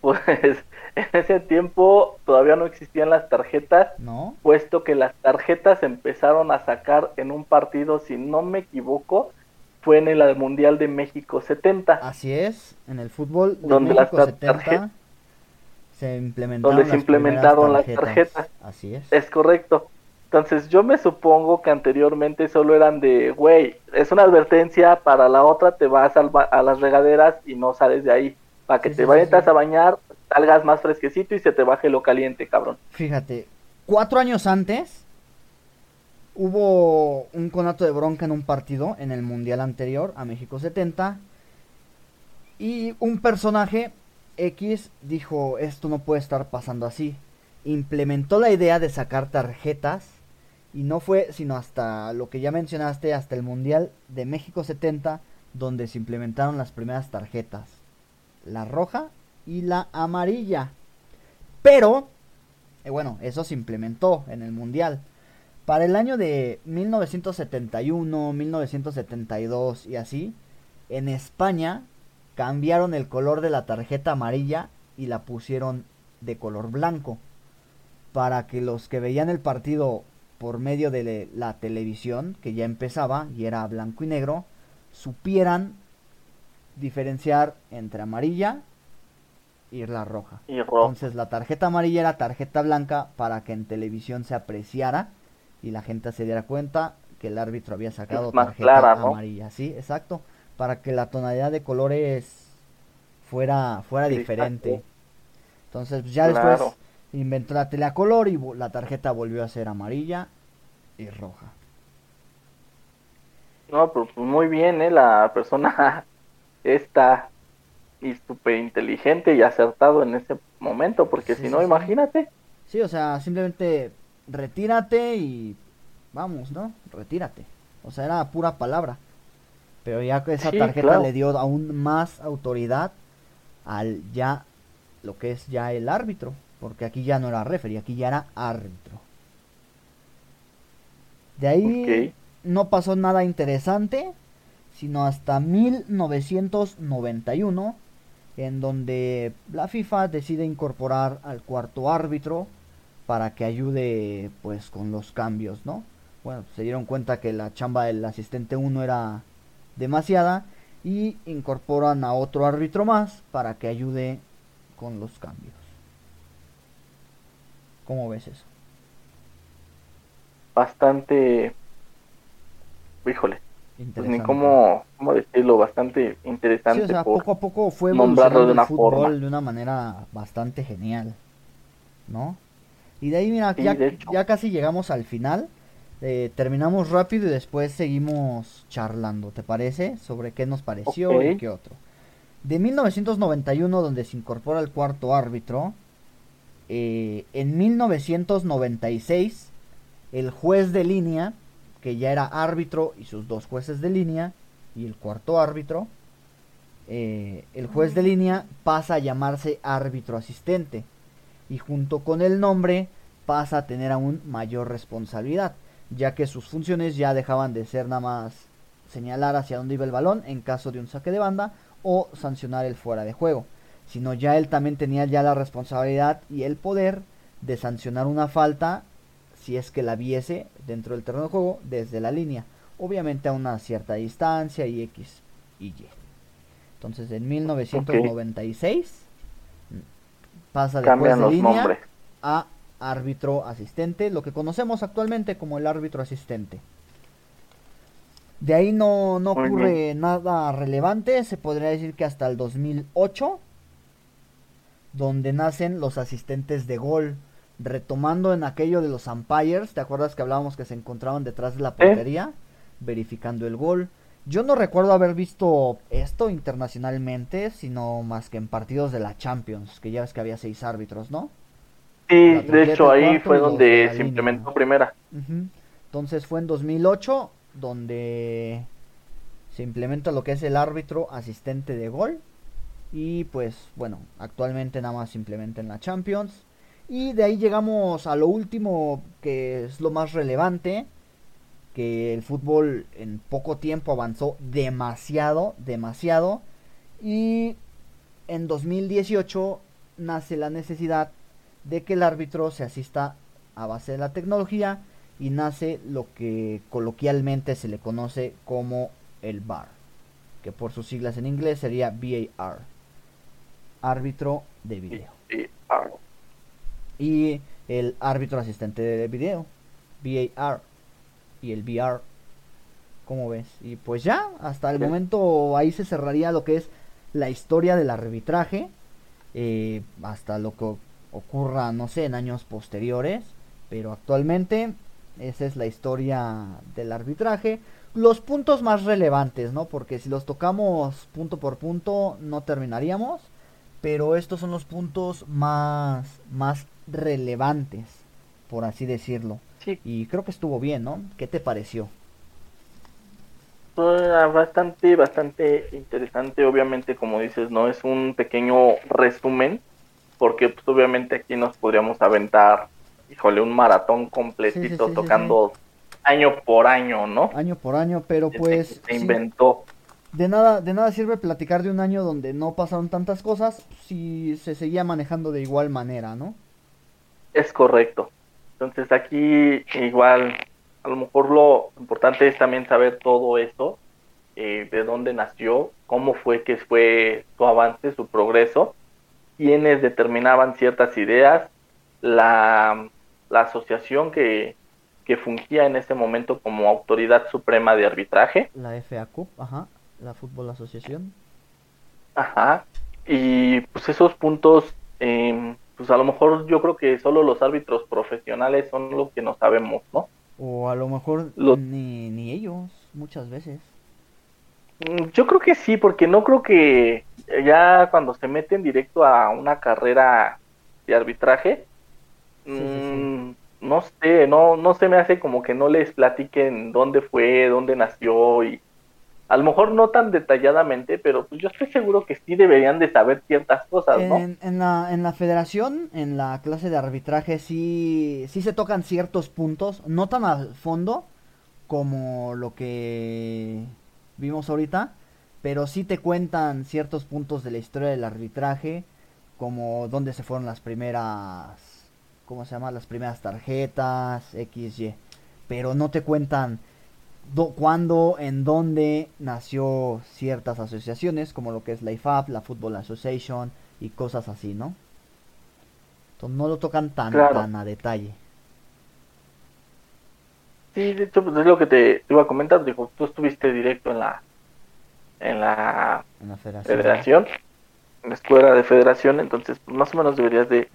pues (laughs) en ese tiempo todavía no existían las tarjetas, ¿No? puesto que las tarjetas empezaron a sacar en un partido, si no me equivoco, fue en el Mundial de México 70. Así es, en el fútbol de Donde las México tar- 70 tarje- se implementaron, donde se las implementaron las tarjetas. Así es. Es correcto. Entonces yo me supongo que anteriormente solo eran de, güey, es una advertencia, para la otra te vas al ba- a las regaderas y no sales de ahí. Para que Sí, te sí, vayas sí. a bañar, salgas más fresquecito y se te baje lo caliente, cabrón. Fíjate, cuatro años antes hubo un conato de bronca en un partido en el mundial anterior a México 70 y un personaje X dijo esto no puede estar pasando así. Implementó la idea de sacar tarjetas y no fue sino hasta lo que ya mencionaste, hasta el mundial de México 70 donde se implementaron las primeras tarjetas. La roja y la amarilla. Pero eh, bueno, eso se implementó en el Mundial. Para el año de 1971, 1972 y así, en España cambiaron el color de la tarjeta amarilla y la pusieron de color blanco. Para que los que veían el partido por medio de la televisión, que ya empezaba y era blanco y negro, supieran diferenciar entre amarilla y la roja. Entonces la tarjeta amarilla era tarjeta blanca para que en televisión se apreciara y la gente se diera cuenta que el árbitro había sacado más tarjeta clara, ¿no? amarilla. Sí, exacto. Para que la tonalidad de colores fuera, fuera Sí, diferente. exacto. Entonces pues, ya Claro. después inventó la tele a color y la tarjeta volvió a ser amarilla y roja. No, pero pues muy bien, ¿eh? La persona (laughs) está y súper inteligente y acertado en ese momento, porque Sí, si no, sí. imagínate. Sí, o sea, simplemente retírate y vamos, ¿no? Retírate. O sea, era pura palabra. Pero ya que esa Sí, tarjeta claro. le dio aún más autoridad al ya lo que es ya el árbitro, porque aquí ya no era referee, aquí ya era árbitro. De ahí no pasó nada interesante, sino hasta 1991, en donde la FIFA decide incorporar al cuarto árbitro para que ayude pues con los cambios, ¿no? Bueno, se dieron cuenta que la chamba del asistente 1 era demasiada y incorporan a otro árbitro más para que ayude con los cambios. ¿Cómo ves eso? Bastante. Híjole, pues ni cómo, cómo decirlo, bastante Sí, interesante. o sea, por- poco a poco fue nombrarlo de el una fútbol forma. de una manera bastante genial, ¿no? Y de ahí, mira, Sí, ya, ya casi llegamos al final. Eh, terminamos rápido y después seguimos charlando, ¿te parece? Sobre qué nos pareció y qué otro. De 1991, donde se incorpora el cuarto árbitro, eh, en 1996, el juez de línea, que ya era árbitro y sus dos jueces de línea, y el cuarto árbitro, eh, el juez de línea pasa a llamarse árbitro asistente y junto con el nombre pasa a tener aún mayor responsabilidad, ya que sus funciones ya dejaban de ser nada más señalar hacia dónde iba el balón en caso de un saque de banda o sancionar el fuera de juego, sino ya él también tenía ya la responsabilidad y el poder de sancionar una falta si es que la viese dentro del terreno de juego desde la línea, obviamente a una cierta distancia y X y Y. Entonces en 1996 pasa de juez cambian de los línea nombres. a árbitro asistente, lo que conocemos actualmente como el árbitro asistente. De ahí no, no ocurre nada relevante, se podría decir que hasta el 2008, donde nacen los asistentes de gol, retomando en aquello de los umpires, ¿te acuerdas que hablábamos que se encontraban detrás de la portería, verificando el gol? Yo no recuerdo haber visto esto internacionalmente, sino más que en partidos de la Champions, que ya ves que había seis árbitros, ¿no? Sí, de hecho ahí fue donde se implementó primera. Entonces fue en 2008 donde se implementa lo que es el árbitro asistente de gol. Y pues bueno, actualmente nada más se implementa en la Champions. Y de ahí llegamos a lo último que es lo más relevante. Que el fútbol en poco tiempo avanzó demasiado, demasiado. Y en 2018 nace la necesidad de que el árbitro se asista a base de la tecnología y nace lo que coloquialmente se le conoce como el VAR, que por sus siglas en inglés sería VAR, árbitro de video. Y el árbitro asistente de video, VAR, y el VR, como ves? Y pues ya, hasta el momento ahí se cerraría lo que es la historia del arbitraje, eh, hasta lo que ocurra, no sé, en años posteriores, pero actualmente esa es la historia del arbitraje. Los puntos más relevantes, ¿no? Porque si los tocamos punto por punto no terminaríamos, pero estos son los puntos más, más relevantes, por así decirlo. Y creo que estuvo bien, ¿no? ¿Qué te pareció? bastante, bastante interesante. Obviamente, como dices, no es un pequeño resumen, porque pues, obviamente aquí nos podríamos aventar, híjole, un maratón completito tocando año por año, ¿no? Año por año, pero pues se inventó. De nada, de nada sirve platicar de un año donde no pasaron tantas cosas si se seguía manejando de igual manera, ¿no? Es correcto. Entonces aquí igual, a lo mejor lo importante es también saber todo esto, eh, de dónde nació, cómo fue que fue su avance, su progreso, quiénes determinaban ciertas ideas, la, asociación que, que fungía en ese momento como autoridad suprema de arbitraje. La FACUP, ajá, la Fútbol Asociación. Ajá, y pues esos puntos eh, pues a lo mejor yo creo que solo los árbitros profesionales son lo que no sabemos, ¿no? O a lo mejor ni, ni ellos, muchas veces. Mm, yo creo que sí, porque no creo que ya cuando se meten directo a una carrera de arbitraje, mm, no sé, no, no se me hace como que no les platiquen dónde fue, dónde nació y a lo mejor no tan detalladamente, pero pues yo estoy seguro que sí deberían de saber ciertas cosas, ¿no? En, la, en la federación, en la clase de arbitraje, sí, sí se tocan ciertos puntos, no tan a fondo como lo que vimos ahorita, pero sí te cuentan ciertos puntos de la historia del arbitraje, como dónde se fueron las primeras, ¿cómo se llama? Las primeras tarjetas, XY, pero no te cuentan cuándo, en dónde nació ciertas asociaciones, como lo que es la IFAB, la Football Association y cosas así, ¿no? Entonces no lo tocan tan, tan a detalle. Sí, de hecho, pues es lo que te, iba a comentar. Digo, tú estuviste directo en la en la, federación. en la escuela de federación, entonces pues, más o menos deberías de,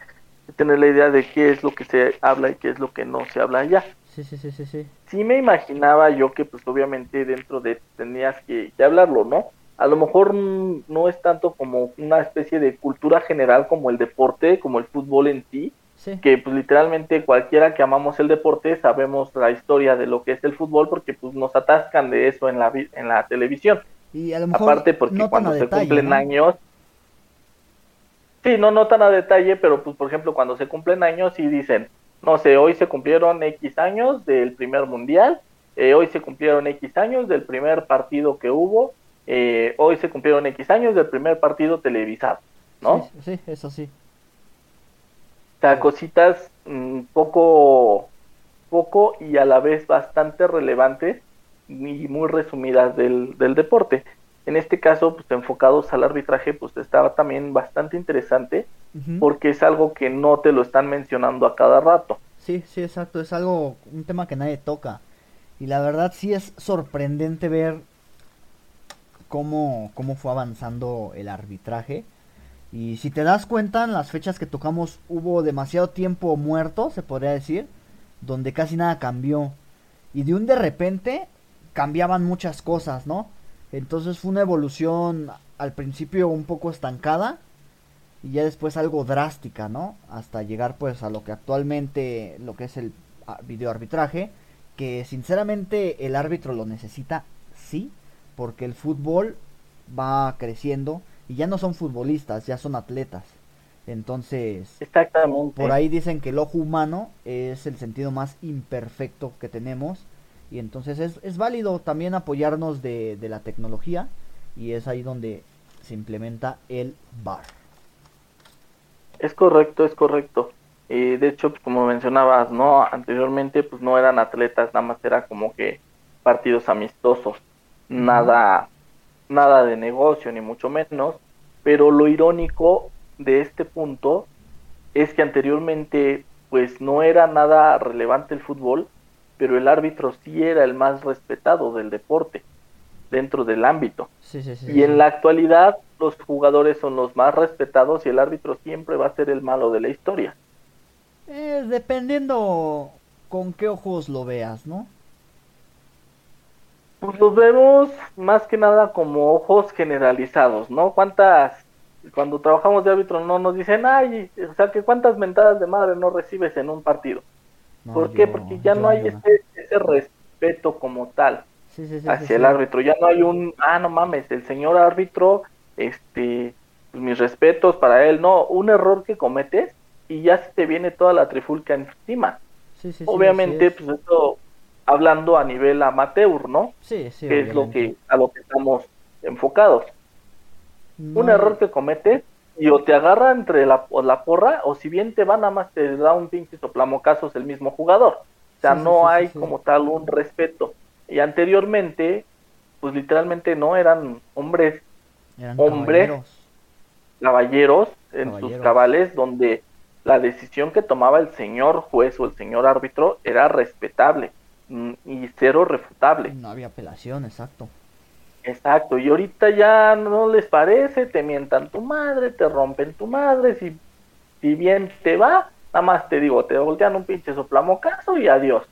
tener la idea de qué es lo que se habla y qué es lo que no se habla allá. Sí, sí, sí, sí, sí. Sí me imaginaba yo que pues obviamente dentro de tenías que, hablarlo, ¿no? A lo mejor no es tanto como una especie de cultura general como el deporte, como el fútbol en sí, que pues literalmente cualquiera que amamos el deporte sabemos la historia de lo que es el fútbol porque pues nos atascan de eso en la en la televisión. Y a lo mejor Aparte porque cuando se cumplen años Sí, no, no tan a detalle, pero pues por ejemplo cuando se cumplen años y dicen, no sé, hoy se cumplieron X años del primer mundial, eh, hoy se cumplieron X años del primer partido que hubo, eh, hoy se cumplieron X años del primer partido televisado, ¿no? Sí, eso sí. O sea, cositas mm, poco, poco y a la vez bastante relevantes y muy resumidas del, del deporte. En este caso, pues enfocados al arbitraje, pues estaba también bastante interesante porque es algo que no te lo están mencionando a cada rato. Sí, sí, exacto, es algo, un tema que nadie toca. Y la verdad sí es sorprendente ver cómo, cómo fue avanzando el arbitraje. Y si te das cuenta, en las fechas que tocamos hubo demasiado tiempo muerto, se podría decir, donde casi nada cambió. Y de un de repente cambiaban muchas cosas, ¿no? Entonces fue una evolución al principio un poco estancada y ya después algo drástica, ¿no? Hasta llegar pues a lo que actualmente, lo que es el ah, videoarbitraje, que sinceramente el árbitro lo necesita, sí, porque el fútbol va creciendo y ya no son futbolistas, ya son atletas. Entonces, por ahí dicen que el ojo humano es el sentido más imperfecto que tenemos y entonces es, es válido también apoyarnos de, de la tecnología y es ahí donde se implementa el VAR. Es correcto, es correcto. Eh, de hecho, pues, como mencionabas, no, anteriormente, pues no eran atletas, nada más era como que partidos amistosos, nada, nada de negocio ni mucho menos. Pero lo irónico de este punto es que anteriormente, pues no era nada relevante el fútbol, pero el árbitro sí era el más respetado del deporte dentro del ámbito. y en la actualidad los jugadores son los más respetados y el árbitro siempre va a ser el malo de la historia. Eh, dependiendo con qué ojos lo veas, ¿no? Pues los vemos más que nada como ojos generalizados, ¿no? ¿Cuántas, cuando trabajamos de árbitro no nos dicen, ay, o sea, que cuántas mentadas de madre no recibes en un partido? ¿Por qué? Porque ya no hay ese, ese respeto como tal hacia el árbitro. Ya no hay un, ah, no mames, el señor árbitro, este, pues, mis respetos para él. No, un error que cometes y ya se te viene toda la trifulca encima. Obviamente, pues esto hablando a nivel amateur, ¿no? Sí, sí. Que es lo que, a lo que estamos enfocados. Un error que cometes y o te agarra entre la, la porra o si bien te va nada más te da un pinche soplamocasos el mismo jugador. O sea, no hay como tal un respeto. Y anteriormente, pues literalmente no eran hombres, hombres, caballeros, en sus cabales, donde la decisión que tomaba el señor juez o el señor árbitro era respetable mm, y cero refutable. No había apelación, exacto. Exacto, y ahorita ya no les parece, te mientan tu madre, te rompen tu madre, si, si bien te va, nada más te digo, te voltean un pinche soplamocazo y adiós.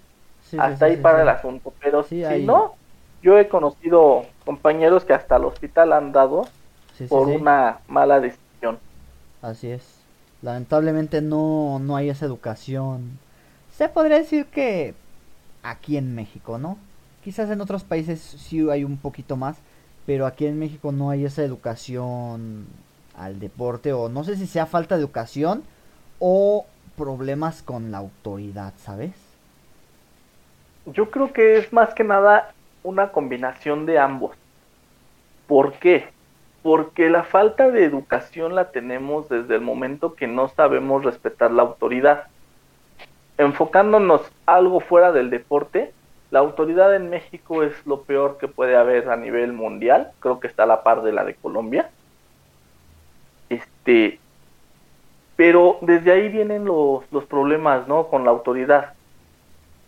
hasta ahí para el asunto, pero si no, yo he conocido compañeros que hasta el hospital han dado por una mala decisión. Así es. Lamentablemente no, no hay esa educación. Se podría decir que aquí en México, ¿no? Quizás en otros países sí hay un poquito más, pero aquí en México no hay esa educación al deporte o no sé si sea falta de educación o problemas con la autoridad, ¿sabes? Yo creo que es más que nada una combinación de ambos. ¿Por qué? Porque la falta de educación la tenemos desde el momento que no sabemos respetar la autoridad. Enfocándonos algo fuera del deporte, la autoridad en México es lo peor que puede haber a nivel mundial. Creo que está a la par de la de Colombia. Este, pero desde ahí vienen los, los problemas, ¿no? Con la autoridad.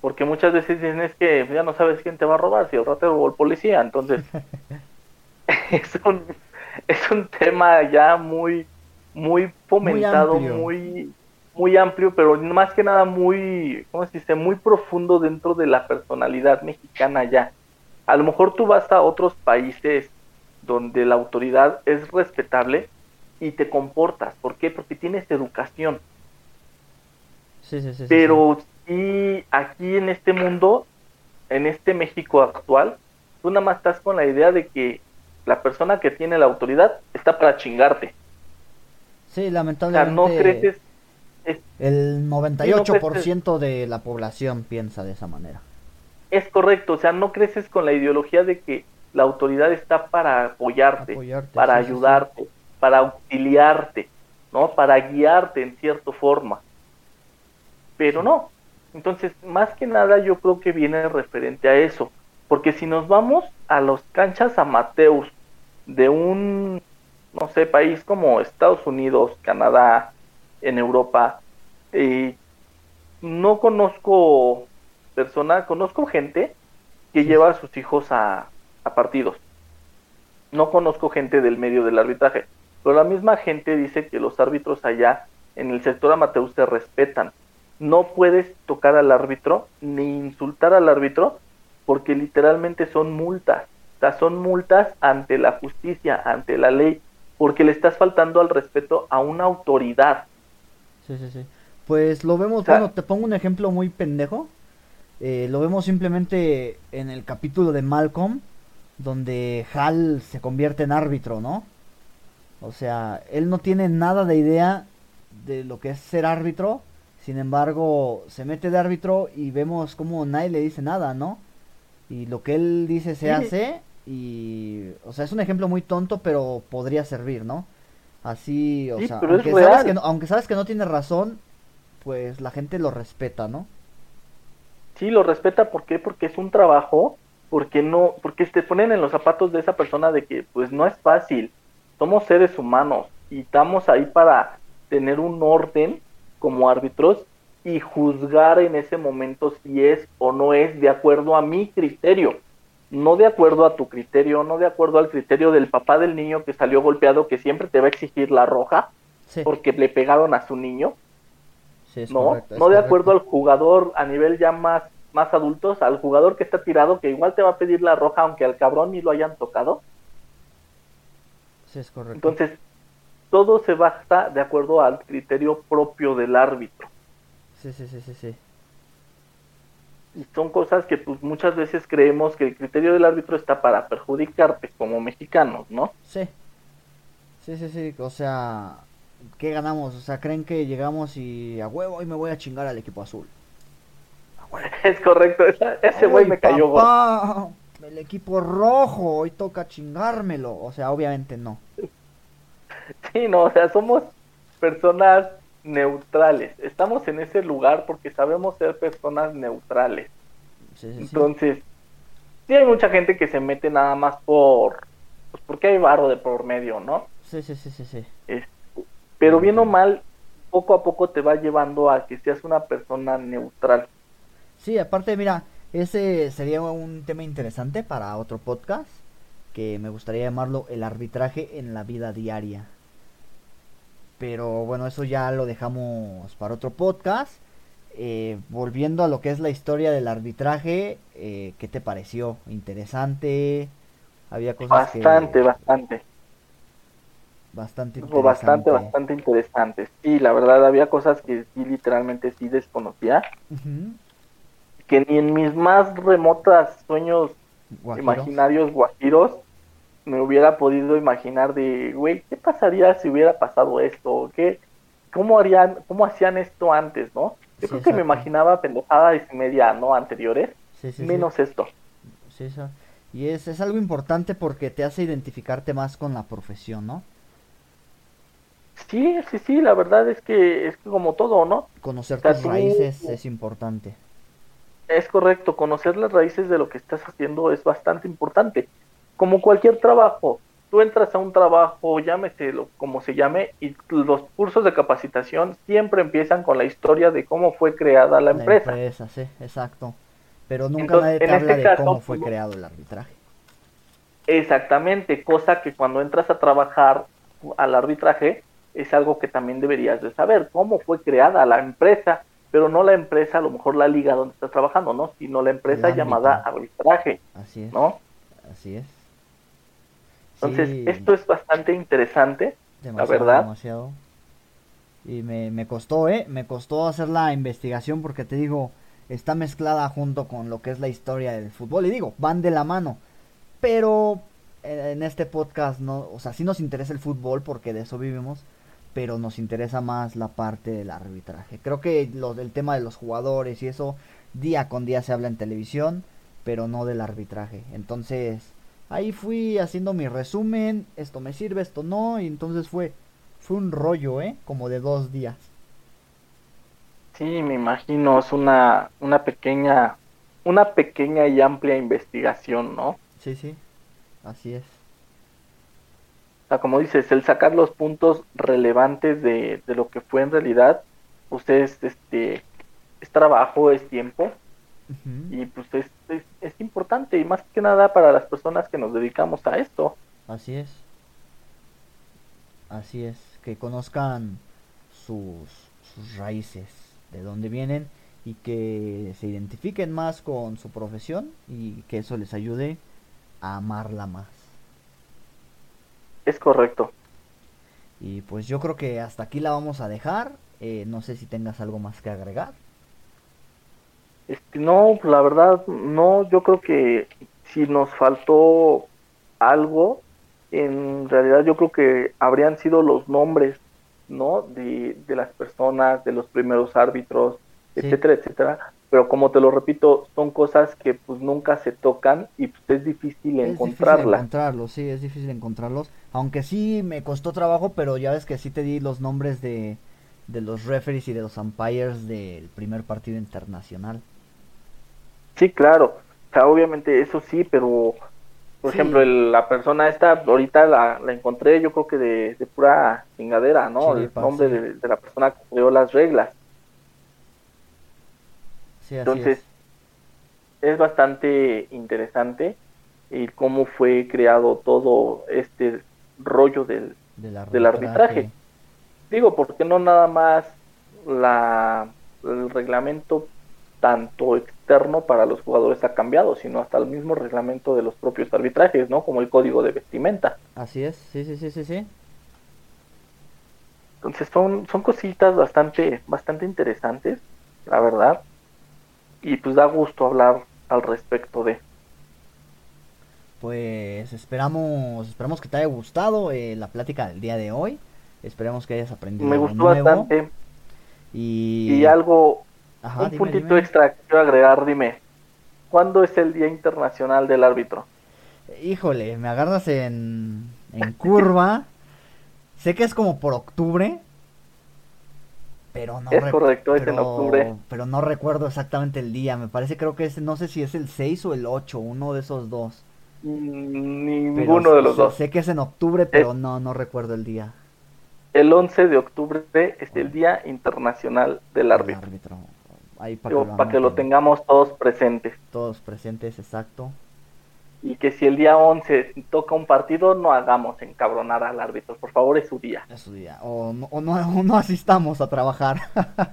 Porque muchas veces dicen es que ya no sabes quién te va a robar, si el ratero o el policía. Entonces, (laughs) es, un, (laughs) es un tema ya muy, muy fomentado, muy muy amplio, pero más que nada muy, ¿cómo se dice? Muy profundo dentro de la personalidad mexicana ya. A lo mejor tú vas a otros países donde la autoridad es respetable y te comportas. ¿Por qué? Porque tienes educación. Sí, sí, sí, pero sí. aquí en este mundo, en este México actual, tú nada más estás con la idea de que la persona que tiene la autoridad está para chingarte. Sí, lamentablemente. O sea, no creces el 98% de la población piensa de esa manera. Es correcto, o sea, no creces con la ideología de que la autoridad está para apoyarte, para ayudarte, para auxiliarte, ¿no? Para guiarte en cierta forma. Pero no. Entonces, más que nada yo creo que viene referente a eso. Porque si nos vamos a los canchas amateurs de un, no sé, país como Estados Unidos, Canadá, en Europa. y no conozco personas, conozco gente que lleva a sus hijos a, a partidos. No conozco gente del medio del arbitraje, pero la misma gente dice que los árbitros allá en el sector amateur se respetan. No puedes tocar al árbitro ni insultar al árbitro porque literalmente son multas. O sea, son multas ante la justicia, ante la ley, porque le estás faltando al respeto a una autoridad. Sí, sí, sí. Pues lo vemos, bueno, te pongo un ejemplo muy pendejo. Eh, lo vemos simplemente en el capítulo de Malcolm, donde Hal se convierte en árbitro, ¿no? O sea, él no tiene nada de idea de lo que es ser árbitro. Sin embargo, se mete de árbitro y vemos como nadie le dice nada, ¿no? Y lo que él dice se hace y... O sea, es un ejemplo muy tonto, pero podría servir, ¿no? Así, o Sí, sea, pero es aunque sabes, que no, aunque sabes que no tiene razón, pues la gente lo respeta, ¿no? Sí, lo respeta, ¿por qué? Porque es un trabajo, porque no, porque te ponen en los zapatos de esa persona de que pues no es fácil. Somos seres humanos y estamos ahí para tener un orden como árbitros y juzgar en ese momento si es o no es de acuerdo a mi criterio, no de acuerdo a tu criterio, no de acuerdo al criterio del papá del niño que salió golpeado que siempre te va a exigir la roja Sí, porque le pegaron a su niño, sí, no, correcto, no de correcto. acuerdo al jugador a nivel ya más, más adultos, al jugador que está tirado, que igual te va a pedir la roja aunque al cabrón ni lo hayan tocado. Sí, es correcto. Entonces, todo se basa de acuerdo al criterio propio del árbitro. Sí, sí, sí, sí, sí. Y son cosas que pues muchas veces creemos que el criterio del árbitro está para perjudicarte como mexicanos, ¿no? Sí. Sí, sí, sí, o sea, ¿qué ganamos? O sea, creen que llegamos y a huevo hoy me voy a chingar al equipo azul. (laughs) Es correcto, ese güey me cayó gordo. El equipo rojo, hoy toca chingármelo. O sea, obviamente no. Sí, no, o sea, somos personas neutrales. Estamos en ese lugar porque sabemos ser personas neutrales. Sí, sí, sí. Entonces, sí hay mucha gente que se mete nada más por, pues porque hay varo de por medio, ¿no? Sí, sí, sí, sí, sí. Es- pero bien o mal, poco a poco te va llevando a que seas una persona neutral. Sí, aparte, mira, ese sería un tema interesante para otro podcast que me gustaría llamarlo el arbitraje en la vida diaria. Pero bueno, eso ya lo dejamos para otro podcast. Eh, volviendo a lo que es la historia del arbitraje, eh, ¿qué te pareció? ¿Interesante? Había cosas Bastante, que... bastante. Bastante Estuvo bastante, interesante. bastante interesante. Sí, la verdad, había cosas que sí, literalmente sí desconocía. Que ni en mis más remotas sueños Guajiros. imaginarios guajiros me hubiera podido imaginar de, güey, ¿qué pasaría si hubiera pasado esto? ¿Qué, cómo harían, cómo hacían esto antes, no? Yo Sí, creo que me imaginaba pendejadas y media, ¿no? Anteriores, Sí, sí, sí. menos esto. Sí, eso. Y es, es algo importante porque te hace identificarte más con la profesión, ¿no? Sí, sí, sí, la verdad es que es como todo, ¿no? Conocer O sea, tus tú- raíces es importante. Es correcto, conocer las raíces de lo que estás haciendo es bastante importante. Como cualquier trabajo, tú entras a un trabajo, llámese lo- como se llame, y los cursos de capacitación siempre empiezan con la historia de cómo fue creada la empresa. sí, exacto. Pero nunca Entonces, nadie te en habla este de caso, cómo fue como- creado el arbitraje. Exactamente, cosa que cuando entras a trabajar al arbitraje es algo que también deberías de saber, cómo fue creada la empresa, pero no la empresa, a lo mejor la liga donde estás trabajando, ¿no? Sino la empresa llamada arbitraje, Así es. ¿no? Así es. Entonces, Sí, esto es bastante interesante. demasiado, verdad. demasiado. Y me, me costó, ¿eh? Me costó hacer la investigación porque te digo, está mezclada junto con lo que es la historia del fútbol. Y digo, van de la mano. Pero eh, en este podcast, no, o sea, sí nos interesa el fútbol porque de eso vivimos. Pero nos interesa más la parte del arbitraje. Creo que lo del tema de los jugadores y eso, día con día se habla en televisión, pero no del arbitraje. Entonces, ahí fui haciendo mi resumen, esto me sirve, esto no, y entonces fue, fue un rollo, ¿eh? Como de dos días. Sí, me imagino, es una, una pequeña, una pequeña y amplia investigación, ¿no? Sí, sí, así es. O sea, como dices, el sacar los puntos relevantes de, de lo que fue en realidad, pues es, este, es trabajo, es tiempo, Y pues es, es, es importante, y más que nada para las personas que nos dedicamos a esto. Así es. Así es, que conozcan sus, sus raíces, de dónde vienen, y que se identifiquen más con su profesión y que eso les ayude a amarla más. Es correcto. Y pues yo creo que hasta aquí la vamos a dejar. Eh, no sé si tengas algo más que agregar. Este, no, la verdad, no, yo creo que si nos faltó algo, en realidad yo creo que habrían sido los nombres, ¿no? De, de las personas, de los primeros árbitros, Sí. etcétera, etcétera. pero como te lo repito, son cosas que pues nunca se tocan y pues es difícil Es encontrarlas. difícil encontrarlos, sí, es difícil encontrarlos. Aunque sí me costó trabajo, pero ya ves que sí te di los nombres de, de los referees y de los umpires del primer partido internacional. Sí, claro. O sea, obviamente eso sí, pero por Sí. ejemplo, el- la persona esta, ahorita la, la encontré, yo creo que de, de pura chingadera, ¿no? el nombre sí. de, de la persona que creó las reglas. Sí, así Entonces, es. es bastante interesante el cómo fue creado todo este rollo del, Del del arbitraje. Digo, porque no nada más la, el reglamento tanto externo para los jugadores ha cambiado, sino hasta el mismo reglamento de los propios arbitrajes, ¿no? Como el código de vestimenta. Así es, sí, sí, sí, sí, sí. Entonces son, son cositas bastante, bastante interesantes, la verdad. Y pues da gusto hablar al respecto de. Pues esperamos, esperamos que te haya gustado eh, la plática del día de hoy. Esperemos que hayas aprendido Me algo gustó nuevo. bastante. Y, Y algo, Ajá, un dime, puntito dime. extra que quiero agregar, dime. ¿Cuándo es el Día Internacional del Árbitro? Híjole, me agarras en, en curva. (laughs) sé que es como por octubre. Pero no Es rec- correcto, es en pero- octubre. Pero no recuerdo exactamente el día. Me parece, creo que es, no sé si es el 6 o el 8, uno de esos dos. Mm, Pero Ninguno de los sé- dos. Sé que es en octubre, pero no, no recuerdo el día. El 11 de octubre es el Día Internacional del El Árbitro. Ahí para Digo, que lo, para que lo anoten. tengamos todos presentes. Todos presentes, exacto. Y que si el día 11 toca un partido, no hagamos encabronar al árbitro. Por favor, es su día. Es su día. O no, o no, o no asistamos a trabajar. (laughs)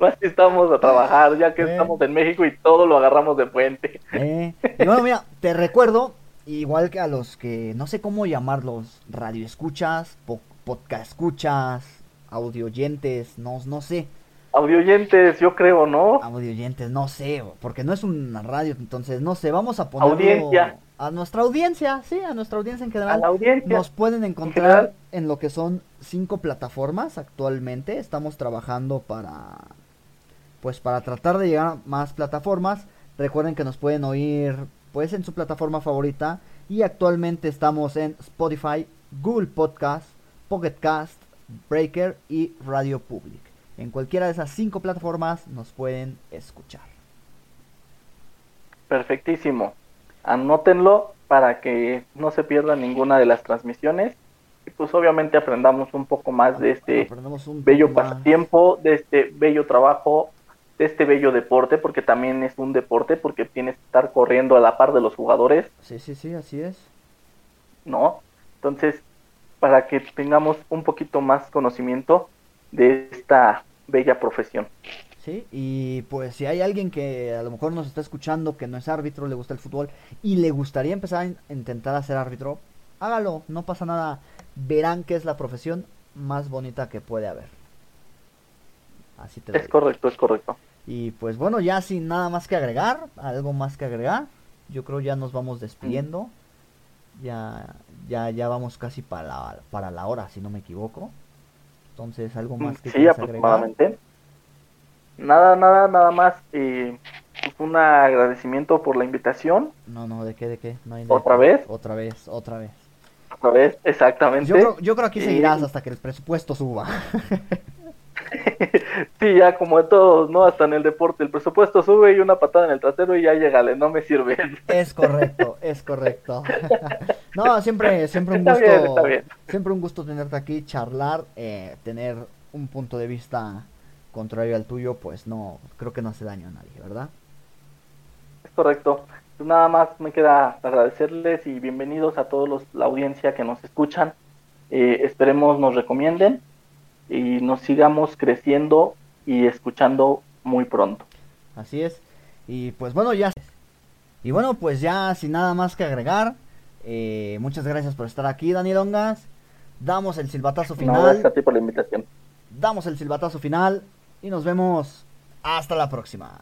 No asistamos a trabajar, ya que Eh. estamos en México y todo lo agarramos de puente. Eh, Y bueno, mira, te recuerdo, igual que a los que no sé cómo llamarlos, radio escuchas, po- podcast escuchas, audio oyentes, no, no sé, Audioyentes, yo creo, ¿no? audio oyentes, no sé, porque no es una radio, entonces no sé, vamos a ponerlo Audiencia. a nuestra audiencia, sí, a nuestra audiencia en A general. la audiencia. Nos pueden encontrar en lo que son cinco plataformas actualmente. Estamos trabajando para, pues, para tratar de llegar a más plataformas. Recuerden que nos pueden oír, pues, en su plataforma favorita. Y actualmente estamos en Spotify, Google Podcast, Pocket Cast, Breaker y Radio Public. En cualquiera de esas cinco plataformas nos pueden escuchar. Perfectísimo. Anótenlo para que no se pierda ninguna de las transmisiones. Y pues obviamente aprendamos un poco más de este bello pasatiempo, de este bello trabajo, de este bello deporte, porque también es un deporte, porque tienes que estar corriendo a la par de los jugadores, Sí, sí, sí, así es. ¿no? Entonces, para que tengamos un poquito más conocimiento de esta bella profesión. Sí, y pues si hay alguien que a lo mejor nos está escuchando que no es árbitro, le gusta el fútbol y le gustaría empezar a in- intentar a ser árbitro, hágalo, no pasa nada. Verán que es la profesión más bonita que puede haber. Así te lo Es digo. correcto, es correcto. Y pues bueno, ya sin nada más que agregar, algo más que agregar, yo creo ya nos vamos despidiendo. Ya ya ya vamos casi para la, para la hora, si no me equivoco. Entonces, algo más que Sí, agregar? aproximadamente. Nada, nada, nada más. eh, pues, un agradecimiento por la invitación. No, no, ¿de qué, de qué? No hay ¿Otra vez? Otra vez, otra vez. Otra vez, exactamente. Yo creo, yo creo aquí Y- seguirás hasta que el presupuesto suba. (laughs) sí, ya como de todos, ¿no? Hasta en el deporte, el presupuesto sube y una patada en el trasero y ya llegale, no me sirve. es correcto, es correcto. (laughs) no, siempre, siempre un Está gusto, bien, está bien. siempre un gusto tenerte aquí, charlar, eh, tener un punto de vista contrario al tuyo, pues no, creo que no hace daño a nadie, ¿verdad? Es correcto. Pues nada más me queda agradecerles y bienvenidos a todos los, la audiencia que nos escuchan. Eh, esperemos nos recomienden y nos sigamos creciendo y escuchando muy pronto. Así es. Y pues bueno, ya. Y bueno, pues ya sin nada más que agregar. eh, muchas gracias por estar aquí, Daniel Ongas. Damos el silbatazo No, final. gracias a ti por la invitación. damos el silbatazo final y nos vemos hasta la próxima.